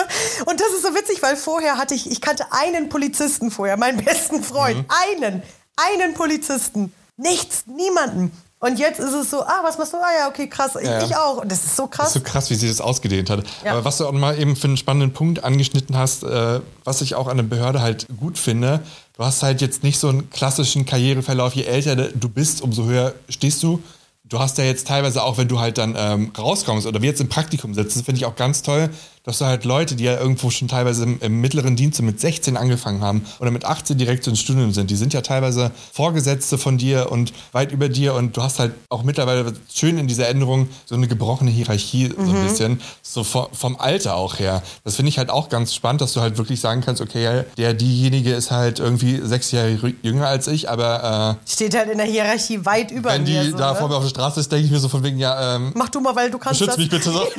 Und das ist so witzig, weil vorher hatte ich, ich kannte einen Polizisten vorher, meinen besten Freund. Mhm. Einen. Einen Polizisten. Nichts, niemanden. Und jetzt ist es so, ah, was machst du? Ah ja, okay, krass. Ich, Ja, ich auch. Und das ist so krass. Das ist so krass, wie sich das ausgedehnt hat. Ja. Aber was du auch mal eben für einen spannenden Punkt angeschnitten hast, äh, was ich auch an der Behörde halt gut finde, du hast halt jetzt nicht so einen klassischen Karriereverlauf. Je älter du bist, umso höher stehst du. Du hast ja jetzt teilweise auch, wenn du halt dann ähm, rauskommst oder wir jetzt im Praktikum sitzen, finde ich auch ganz toll, dass du halt Leute, die ja irgendwo schon teilweise im, im mittleren Dienst mit 16 angefangen haben oder mit 18 direkt so ins Studium sind, die sind ja teilweise Vorgesetzte von dir und weit über dir und du hast halt auch mittlerweile schön in dieser Änderung so eine gebrochene Hierarchie so ein bisschen, so vom, vom Alter auch her. Das finde ich halt auch ganz spannend, dass du halt wirklich sagen kannst, okay, der, diejenige ist halt irgendwie sechs Jahre jünger als ich, aber Steht halt in der Hierarchie weit äh, über wenn mir. die so, da ne? vor mir auf der Straße ist, denke ich mir so von wegen, ja, ähm, Mach du mal, weil du kannst schütz mich bitte so. (laughs)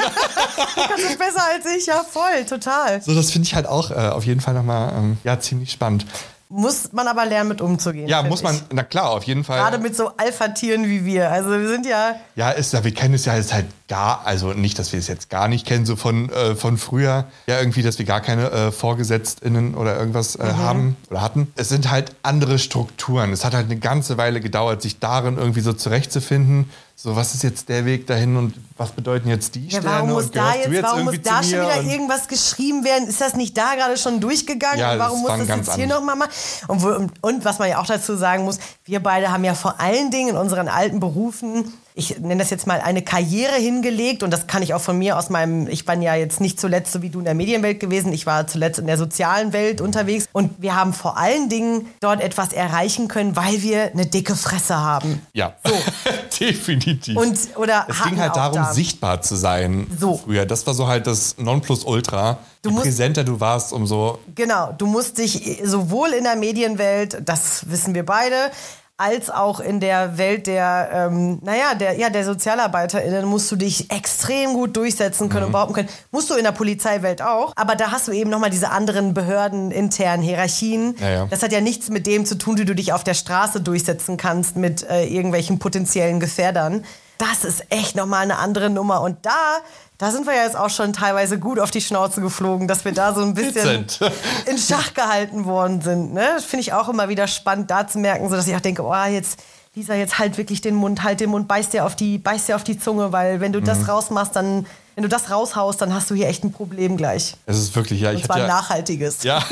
Du kannst das besser als ich. Ja, voll, total. So, das finde ich halt auch äh, auf jeden Fall nochmal ähm, ja, ziemlich spannend. Muss man aber lernen, mit umzugehen. Ja, muss man, ich. na klar, auf jeden Fall. Gerade mit so Alpha-Tieren wie wir. Also wir sind ja. Ja, ist ja, wir kennen es ja jetzt halt gar, also nicht, dass wir es jetzt gar nicht kennen, so von, äh, von früher. Ja, irgendwie, dass wir gar keine äh, VorgesetztInnen oder irgendwas äh, haben oder hatten. Es sind halt andere Strukturen. Es hat halt eine ganze Weile gedauert, sich darin irgendwie so zurechtzufinden. So, was ist jetzt der Weg dahin und was bedeuten jetzt die Ja, Sterne? warum muss da du jetzt, warum muss da schon wieder irgendwas geschrieben werden? Ist das nicht da gerade schon durchgegangen? Ja, warum muss das jetzt hier nochmal machen? Und, und, und was man ja auch dazu sagen muss, wir beide haben ja vor allen Dingen in unseren alten Berufen, ich nenne das jetzt mal eine Karriere hingelegt und das kann ich auch von mir aus meinem, ich bin ja jetzt nicht zuletzt so wie du in der Medienwelt gewesen, ich war zuletzt in der sozialen Welt unterwegs und wir haben vor allen Dingen dort etwas erreichen können, weil wir eine dicke Fresse haben. Ja, (laughs) definitiv. Und, oder es ging halt darum, da. sichtbar zu sein So. früher. Das war so halt das Nonplusultra. Du Je musst- präsenter du warst, umso Genau, du musst dich sowohl in der Medienwelt, das wissen wir beide, als auch in der Welt der, ähm, naja, der, ja, der SozialarbeiterInnen musst du dich extrem gut durchsetzen können und behaupten können. Musst du in der Polizeiwelt auch, aber da hast du eben nochmal diese anderen behördeninternen Hierarchien. Ja, ja. Das hat ja nichts mit dem zu tun, wie du dich auf der Straße durchsetzen kannst mit äh, irgendwelchen potenziellen Gefährdern. Das ist echt nochmal eine andere Nummer. Und da, da sind wir ja jetzt auch schon teilweise gut auf die Schnauze geflogen, dass wir da so ein bisschen (laughs) in Schach gehalten worden sind. Ne? Das finde ich auch immer wieder spannend, da zu merken, so dass ich auch denke, oh, jetzt, Lisa, jetzt halt wirklich den Mund, halt den Mund, beiß dir auf die, beiß dir auf die Zunge, weil wenn du Mhm. das rausmachst, dann, wenn du das raushaust, dann hast du hier echt ein Problem gleich. es ist wirklich, ja, Und ich zwar ein ja, nachhaltiges. ja,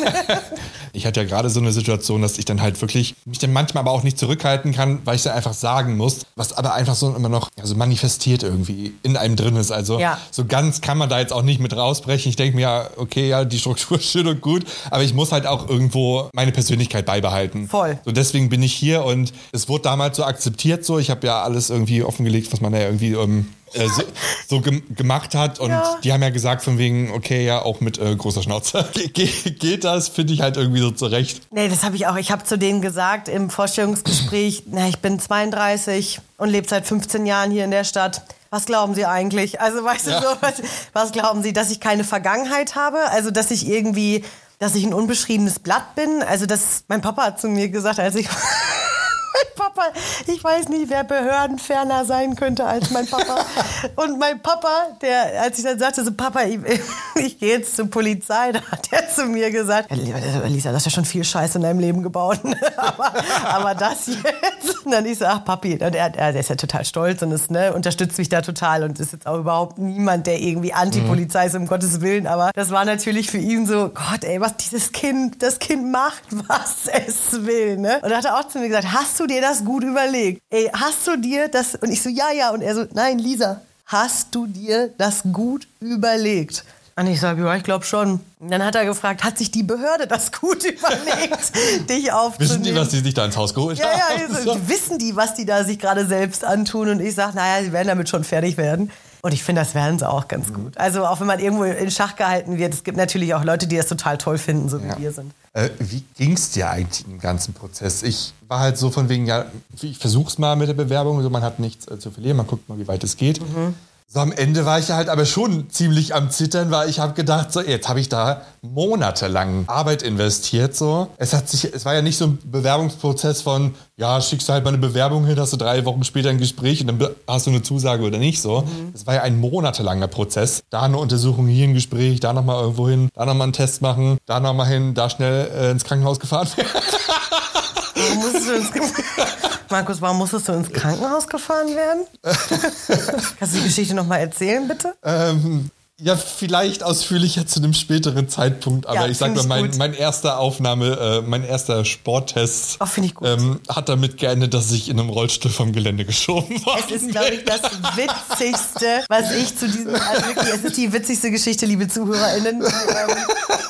(laughs) ich hatte ja gerade so eine Situation, dass ich dann halt wirklich mich dann manchmal aber auch nicht zurückhalten kann, weil ich dann einfach sagen muss, was aber einfach so immer noch ja, so manifestiert irgendwie in einem drin ist. Also Ja. so ganz kann man da jetzt auch nicht mit rausbrechen. Ich denke mir, ja, okay, ja, die Struktur (laughs) ist schön und gut, aber ich muss halt auch irgendwo meine Persönlichkeit beibehalten. Voll. So deswegen bin ich hier und es wurde damals so akzeptiert so. Ich habe ja alles irgendwie offengelegt, was man da ja irgendwie ähm, äh, so, so gem gemacht hat und Ja. die haben ja gesagt von wegen, okay, ja, auch mit äh, großer Schnauze (laughs) Ge ge geht das, finde ich halt irgendwie so zurecht. Nee, das habe ich auch. Ich habe zu denen gesagt im Vorstellungsgespräch, (clears throat) na, ich bin 32 und lebe seit 15 Jahren hier in der Stadt. Was glauben Sie eigentlich? Also, weißt Ja. du so, was, was glauben Sie, dass ich keine Vergangenheit habe? Also, dass ich irgendwie, dass ich ein unbeschriebenes Blatt bin? Also, das, mein Papa hat zu mir gesagt, als ich, Papa, ich weiß nicht, wer behördenferner sein könnte als mein Papa. (laughs) Und mein Papa, der, als ich dann sagte, so Papa, ich, (laughs) ich gehe jetzt zur Polizei, da hat er zu mir gesagt, "Ja, Lisa, du hast ja schon viel Scheiße in deinem Leben gebaut, (laughs) aber, aber das jetzt. Und dann ich so, ach Papi, und er, er, ist ja total stolz und ist, ne, unterstützt mich da total und ist jetzt auch überhaupt niemand, der irgendwie Antipolizei ist, um Gottes Willen. Aber das war natürlich für ihn so, Gott, ey, was dieses Kind, das Kind macht, was es will, ne? Und da hat er auch zu mir gesagt, hast du dir das gut überlegt? Ey, hast du dir das? Und ich so, ja, ja. Und er so, nein, Lisa, hast du dir das gut überlegt? Und ich sage, ja, ich glaube schon. Und dann hat er gefragt, hat sich die Behörde das gut (laughs) überlegt, dich aufzunehmen? Wissen die, was die sich da ins Haus geholt Ja, haben? ja, also, (laughs) wissen die, was die da sich gerade selbst antun? Und ich sage, naja, sie werden damit schon fertig werden. Und ich finde, das werden sie auch ganz gut. Also auch wenn man irgendwo in Schach gehalten wird, es gibt natürlich auch Leute, die das total toll finden, so wie Ja. wir sind. Äh, wie ging's dir eigentlich im ganzen Prozess? Ich war halt so von wegen, ja, ich versuch's mal mit der Bewerbung, so, man hat nichts äh, zu verlieren, man guckt mal, wie weit es geht. So am Ende war ich halt aber schon ziemlich am Zittern, weil ich habe gedacht, so jetzt habe ich da monatelang Arbeit investiert. So, es hat sich, es war ja nicht so ein Bewerbungsprozess von, ja, schickst du halt mal eine Bewerbung hin, hast du drei Wochen später ein Gespräch und dann hast du eine Zusage oder nicht. So, es war ja ein monatelanger Prozess. Da eine Untersuchung, hier ein Gespräch, da noch mal irgendwo hin, da noch mal einen Test machen, da noch mal hin, da schnell äh, ins Krankenhaus gefahren musstest du ins, (laughs) Markus, warum musstest du ins Krankenhaus gefahren werden? (laughs) Kannst du die Geschichte nochmal erzählen, bitte? Ähm, ja, vielleicht ausführlicher zu einem späteren Zeitpunkt, aber Ja, ich sag mal, mein, gut. mein erster Aufnahme, äh, mein erster Sporttest Oh. Ähm, hat damit geendet, dass ich in einem Rollstuhl vom Gelände geschoben worden Es ist, glaube ich, das Witzigste, was ich zu diesem, also wirklich, es ist die witzigste Geschichte, liebe ZuhörerInnen. Die, ähm,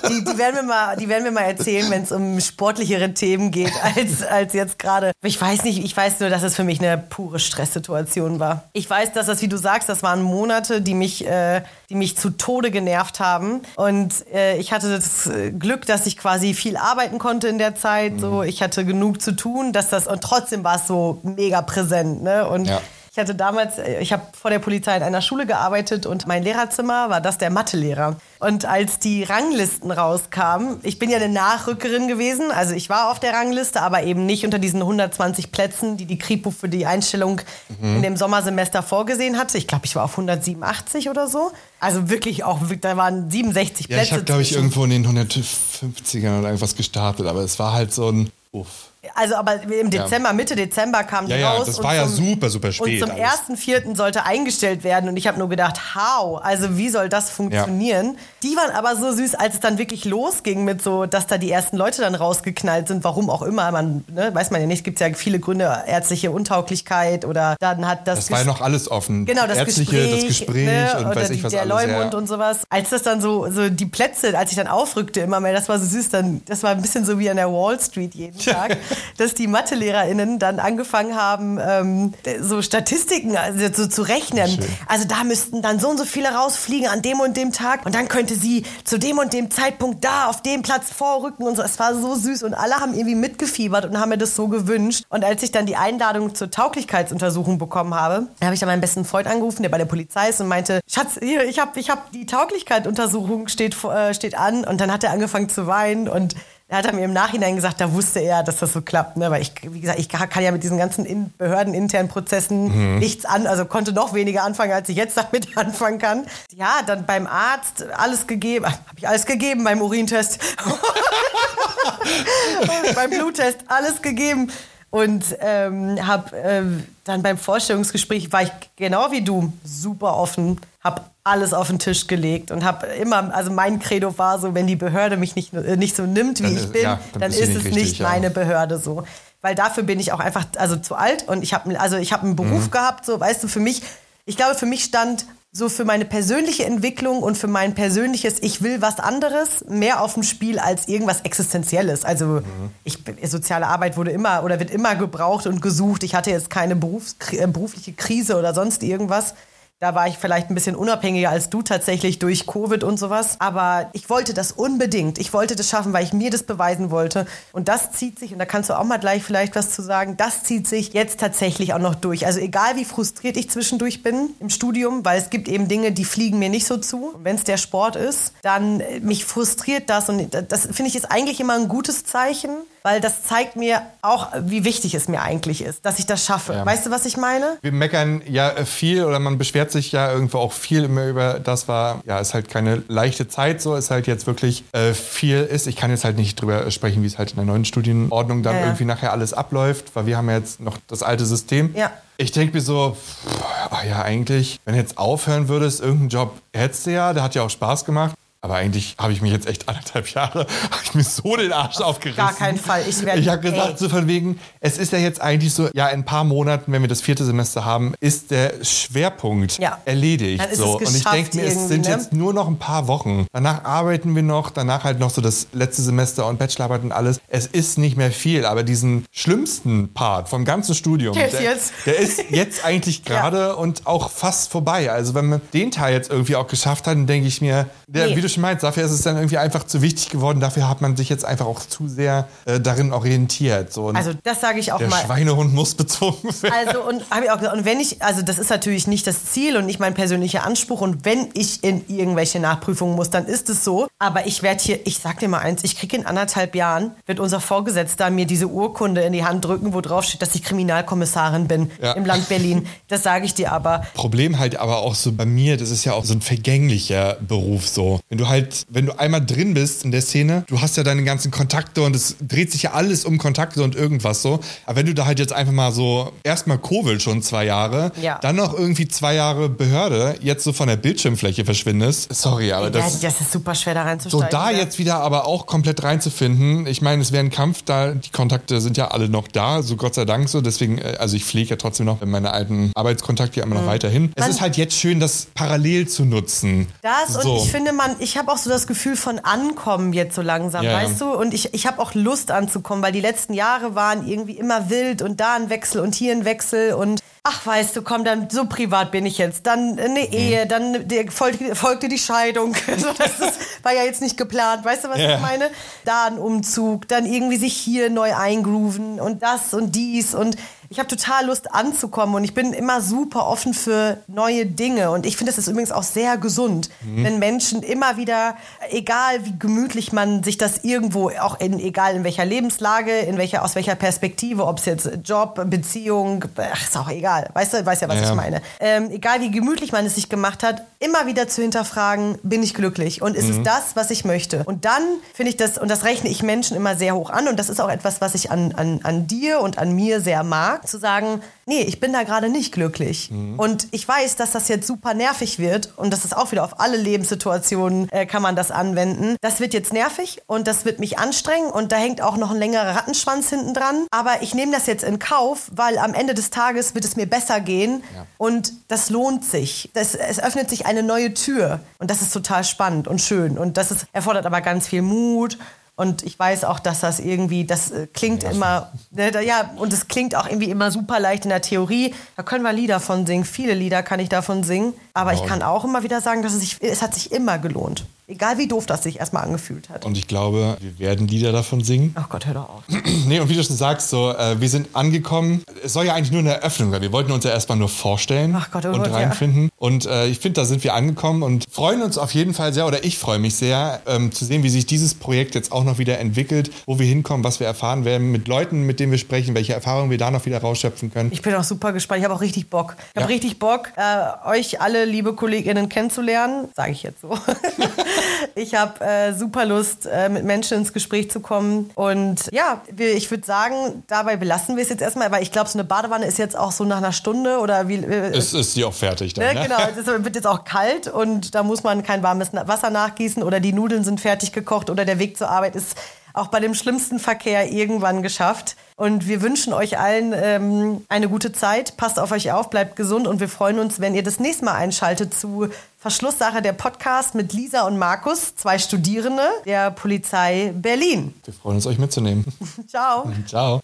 die, die, werden, wir mal, die werden wir mal erzählen, wenn es um sportlichere Themen geht, als, als jetzt gerade. Ich weiß nicht, ich weiß nur, dass es für mich eine pure Stresssituation war. Ich weiß, dass das, wie du sagst, das waren Monate, die mich, äh, die mich zu Tode genervt haben. Und äh, ich hatte das äh, Glück, dass ich quasi viel arbeiten konnte in der Zeit. So, ich hatte genug zu tun, dass das, und trotzdem war es so mega präsent. Ne? Und Ja. Ich hatte damals, äh, ich habe vor der Polizei in einer Schule gearbeitet und mein Lehrerzimmer war das der Mathelehrer. Und als die Ranglisten rauskamen, ich bin ja eine Nachrückerin gewesen, also ich war auf der Rangliste, aber eben nicht unter diesen 120 Plätzen, die die Kripo für die Einstellung in dem Sommersemester vorgesehen hatte. Ich glaube, ich war auf 187 oder so. Also wirklich auch, da waren 67 Ja, Plätze. ich habe, glaube ich, irgendwo in den 150ern oder irgendwas gestartet, aber es war halt so ein Uff. Also aber im Dezember, Mitte Dezember kam die Ja, ja, raus. das und war ja zum- super, super spät Und zum alles. 1.4. sollte eingestellt werden und ich habe nur gedacht, how? Also wie soll das funktionieren? Die waren aber so süß, als es dann wirklich losging mit so, dass da die ersten Leute dann rausgeknallt sind, warum auch immer. Man, ne, weiß man ja nicht, gibt ja viele Gründe, ärztliche Untauglichkeit oder dann hat das... Das war ja noch alles offen. Genau, das Ärztliche, Gespräch, das Gespräch ne, und oder weiß ich die, was der alles. Leumund ja. und sowas. Als das dann so, so die Plätze, als ich dann aufrückte immer mehr, das war so süß, dann, das war ein bisschen so wie an der Wall Street jeden Tag, (laughs) dass die MathelehrerInnen dann angefangen haben, ähm, so Statistiken also so zu rechnen. Schön. Also da müssten dann so und so viele rausfliegen an dem und dem Tag und dann könnte sie zu dem und dem Zeitpunkt da auf dem Platz vorrücken und so. Es war so süß und alle haben irgendwie mitgefiebert und haben mir das so gewünscht. Und als ich dann die Einladung zur Tauglichkeitsuntersuchung bekommen habe, da habe ich dann meinen besten Freund angerufen, der bei der Polizei ist und meinte, Schatz, hier, ich habe ich hab die Tauglichkeitsuntersuchung steht, äh, steht an und dann hat er angefangen zu weinen und er hat er mir im Nachhinein gesagt, da wusste er, dass das so klappt, ne? weil ich, wie gesagt, ich kann ja mit diesen ganzen in behördeninternen Prozessen nichts an, also konnte noch weniger anfangen, als ich jetzt damit (laughs) anfangen kann. Ja, dann beim Arzt alles gegeben, habe ich alles gegeben beim Urintest, (laughs) beim Bluttest alles gegeben und ähm, habe ähm, dann beim Vorstellungsgespräch war ich genau wie du super offen, habe alles auf den Tisch gelegt und habe immer, also mein Credo war so, wenn die Behörde mich nicht, äh, nicht so nimmt, wie Dann ich ist- bin, ja, dann dann ist nicht es richtig, nicht ja. meine Behörde so. Weil dafür bin ich auch einfach also zu alt und ich habe also ich habe einen Beruf Mhm. gehabt, so weißt du, für mich, ich glaube, für mich stand so für meine persönliche Entwicklung und für mein persönliches, ich will was anderes, mehr auf dem Spiel als irgendwas Existenzielles. Also Mhm. ich, soziale Arbeit wurde immer oder wird immer gebraucht und gesucht. Ich hatte jetzt keine Berufs äh, berufliche Krise oder sonst irgendwas. Da war ich vielleicht ein bisschen unabhängiger als du tatsächlich durch Covid und sowas. Aber ich wollte das unbedingt. Ich wollte das schaffen, weil ich mir das beweisen wollte. Und das zieht sich, und da kannst du auch mal gleich vielleicht was zu sagen, das zieht sich jetzt tatsächlich auch noch durch. Also egal wie frustriert ich zwischendurch bin im Studium, weil es gibt eben Dinge, die fliegen mir nicht so zu. Wenn es der Sport ist, dann äh, mich frustriert das. Und das finde ich ist eigentlich immer ein gutes Zeichen, weil das zeigt mir auch, wie wichtig es mir eigentlich ist, dass ich das schaffe. Ja. Weißt du, was ich meine? Wir meckern ja viel oder man beschwert sich ja irgendwo auch viel immer über das war, ja, ist halt keine leichte Zeit so, ist halt jetzt wirklich äh, viel ist. Ich kann jetzt halt nicht drüber sprechen, wie es halt in der neuen Studienordnung dann Ja, irgendwie nachher alles abläuft, weil wir haben ja jetzt noch das alte System. Ja. Ich denke mir so, pff, ach ja, eigentlich, wenn du jetzt aufhören würdest, irgendeinen Job hättest du ja, der hat ja auch Spaß gemacht. Aber eigentlich habe ich mich jetzt echt anderthalb Jahre, habe ich mir so den Arsch aufgerissen. gar keinen Fall. Ich werd- Ich habe gesagt, so von wegen, es ist ja jetzt eigentlich so, ja, in ein paar Monaten, wenn wir das vierte Semester haben, ist der Schwerpunkt Ja. erledigt. So. Und ich denke mir, es sind ne? jetzt nur noch ein paar Wochen. Danach arbeiten wir noch, danach halt noch so das letzte Semester und Bachelorarbeit und alles. Es ist nicht mehr viel, aber diesen schlimmsten Part vom ganzen Studium, Der ist jetzt. der ist jetzt (laughs) eigentlich gerade und auch fast vorbei. Also wenn man den Teil jetzt irgendwie auch geschafft hat, dann denke ich mir, der, Nee. wie du schon meinst, dafür ist es dann irgendwie einfach zu wichtig geworden. Dafür hat man sich jetzt einfach auch zu sehr äh, darin orientiert. So. Also das sage ich auch der mal. Schweinehund muss bezogen werden. Also und (laughs) habe ich auch gesagt, und wenn ich, also das ist natürlich nicht das Ziel und nicht mein persönlicher Anspruch und wenn ich in irgendwelche Nachprüfungen muss, dann ist es so. Aber ich werde hier, ich sag dir mal eins, ich kriege in anderthalb Jahren, wird unser Vorgesetzter mir diese Urkunde in die Hand drücken, wo drauf steht, dass ich Kriminalkommissarin bin Ja. im Land Berlin. (laughs) Das sage ich dir aber. Problem halt aber auch so bei mir, das ist ja auch so ein vergänglicher Beruf so. Wenn du du halt, wenn du einmal drin bist in der Szene, du hast ja deine ganzen Kontakte und es dreht sich ja alles um Kontakte und irgendwas so. Aber wenn du da halt jetzt einfach mal so, erstmal Covid schon zwei Jahre, Ja. dann noch irgendwie zwei Jahre Behörde, jetzt so von der Bildschirmfläche verschwindest. Sorry, aber Ja, das. das ist super schwer da So, reinzusteigen. da ne? jetzt wieder aber auch komplett reinzufinden. Ich meine, es wäre ein Kampf, da die Kontakte sind ja alle noch da, so Gott sei Dank so. Deswegen, äh, also ich pflege ja trotzdem noch meine alten Arbeitskontakte immer noch weiterhin. Es Mhm. Man- ist halt jetzt schön, das parallel zu nutzen. Das so. und ich finde, man, ich habe auch so das Gefühl von Ankommen jetzt so langsam, Ja, weißt du? Und ich, ich habe auch Lust anzukommen, weil die letzten Jahre waren irgendwie immer wild und da ein Wechsel und hier ein Wechsel und ach, weißt du, komm, dann so privat bin ich jetzt. Dann eine Mhm. Ehe, dann der, folgte, folgte die Scheidung. (laughs) So, das ist, war ja jetzt nicht geplant, weißt du, was Ja. ich meine? Da ein Umzug, dann irgendwie sich hier neu eingrooven und das und dies und ich habe total Lust anzukommen und ich bin immer super offen für neue Dinge. Und ich finde, das ist übrigens auch sehr gesund, wenn Menschen immer wieder, egal wie gemütlich man sich das irgendwo, auch in, egal in welcher Lebenslage, in welcher, aus welcher Perspektive, ob es jetzt Job, Beziehung, ach, ist auch egal, weißt du, weißt ja, was Ja. ich meine. Ähm, egal wie gemütlich man es sich gemacht hat, immer wieder zu hinterfragen, bin ich glücklich? Und ist es das, was ich möchte? Und dann finde ich das, und das rechne ich Menschen immer sehr hoch an. Und das ist auch etwas, was ich an, an, an dir und an mir sehr mag, zu sagen, nee, ich bin da gerade nicht glücklich. Und ich weiß, dass das jetzt super nervig wird und das ist auch wieder auf alle Lebenssituationen äh, kann man das anwenden. Das wird jetzt nervig und das wird mich anstrengen und da hängt auch noch ein längerer Rattenschwanz hinten dran. Aber ich nehme das jetzt in Kauf, weil am Ende des Tages wird es mir besser gehen und das lohnt sich. Das, es öffnet sich eine neue Tür und das ist total spannend und schön und das ist, erfordert aber ganz viel Mut. Und ich weiß auch, dass das irgendwie, das äh, klingt immer, ne, ja, und es klingt auch irgendwie immer super leicht in der Theorie. Da können wir Lieder von singen. Viele Lieder kann ich davon singen. Aber ich kann auch immer wieder sagen, dass es sich, es hat sich immer gelohnt. Egal wie doof das sich erstmal angefühlt hat. Und ich glaube, wir werden Lieder davon singen. Ach Gott, hör doch auf. (clears throat) Nee, und wie du schon sagst, so, äh, wir sind angekommen. Es soll ja eigentlich nur eine Eröffnung sein. Wir wollten uns ja erstmal nur vorstellen Ach Gott, oh und Gott, ja. reinfinden. Und äh, ich finde, da sind wir angekommen und freuen uns auf jeden Fall sehr, oder ich freue mich sehr, ähm, zu sehen, wie sich dieses Projekt jetzt auch noch wieder entwickelt, wo wir hinkommen, was wir erfahren werden, mit Leuten, mit denen wir sprechen, welche Erfahrungen wir da noch wieder rausschöpfen können. Ich bin auch super gespannt. Ich habe auch richtig Bock. Ich habe Ja. richtig Bock, äh, euch alle liebe KollegInnen kennenzulernen. Sage ich jetzt so. (laughs) (laughs) ich habe äh, super Lust, äh, mit Menschen ins Gespräch zu kommen. Und ja, wir, ich würde sagen, dabei belassen wir es jetzt erstmal, weil ich glaube, so eine Badewanne ist jetzt auch so nach einer Stunde oder wie. Äh, Es ist sie auch fertig dann. Ne, Ne? genau, es wird jetzt auch kalt und da muss man kein warmes Wasser nachgießen oder die Nudeln sind fertig gekocht oder der Weg zur Arbeit ist auch bei dem schlimmsten Verkehr irgendwann geschafft. Und wir wünschen euch allen ähm, eine gute Zeit. Passt auf euch auf, bleibt gesund und wir freuen uns, wenn ihr das nächste Mal einschaltet zu Verschlusssache der Podcast mit Lisa und Markus, zwei Studierende der Polizei Berlin. Wir freuen uns, euch mitzunehmen. (laughs) Ciao. Ciao.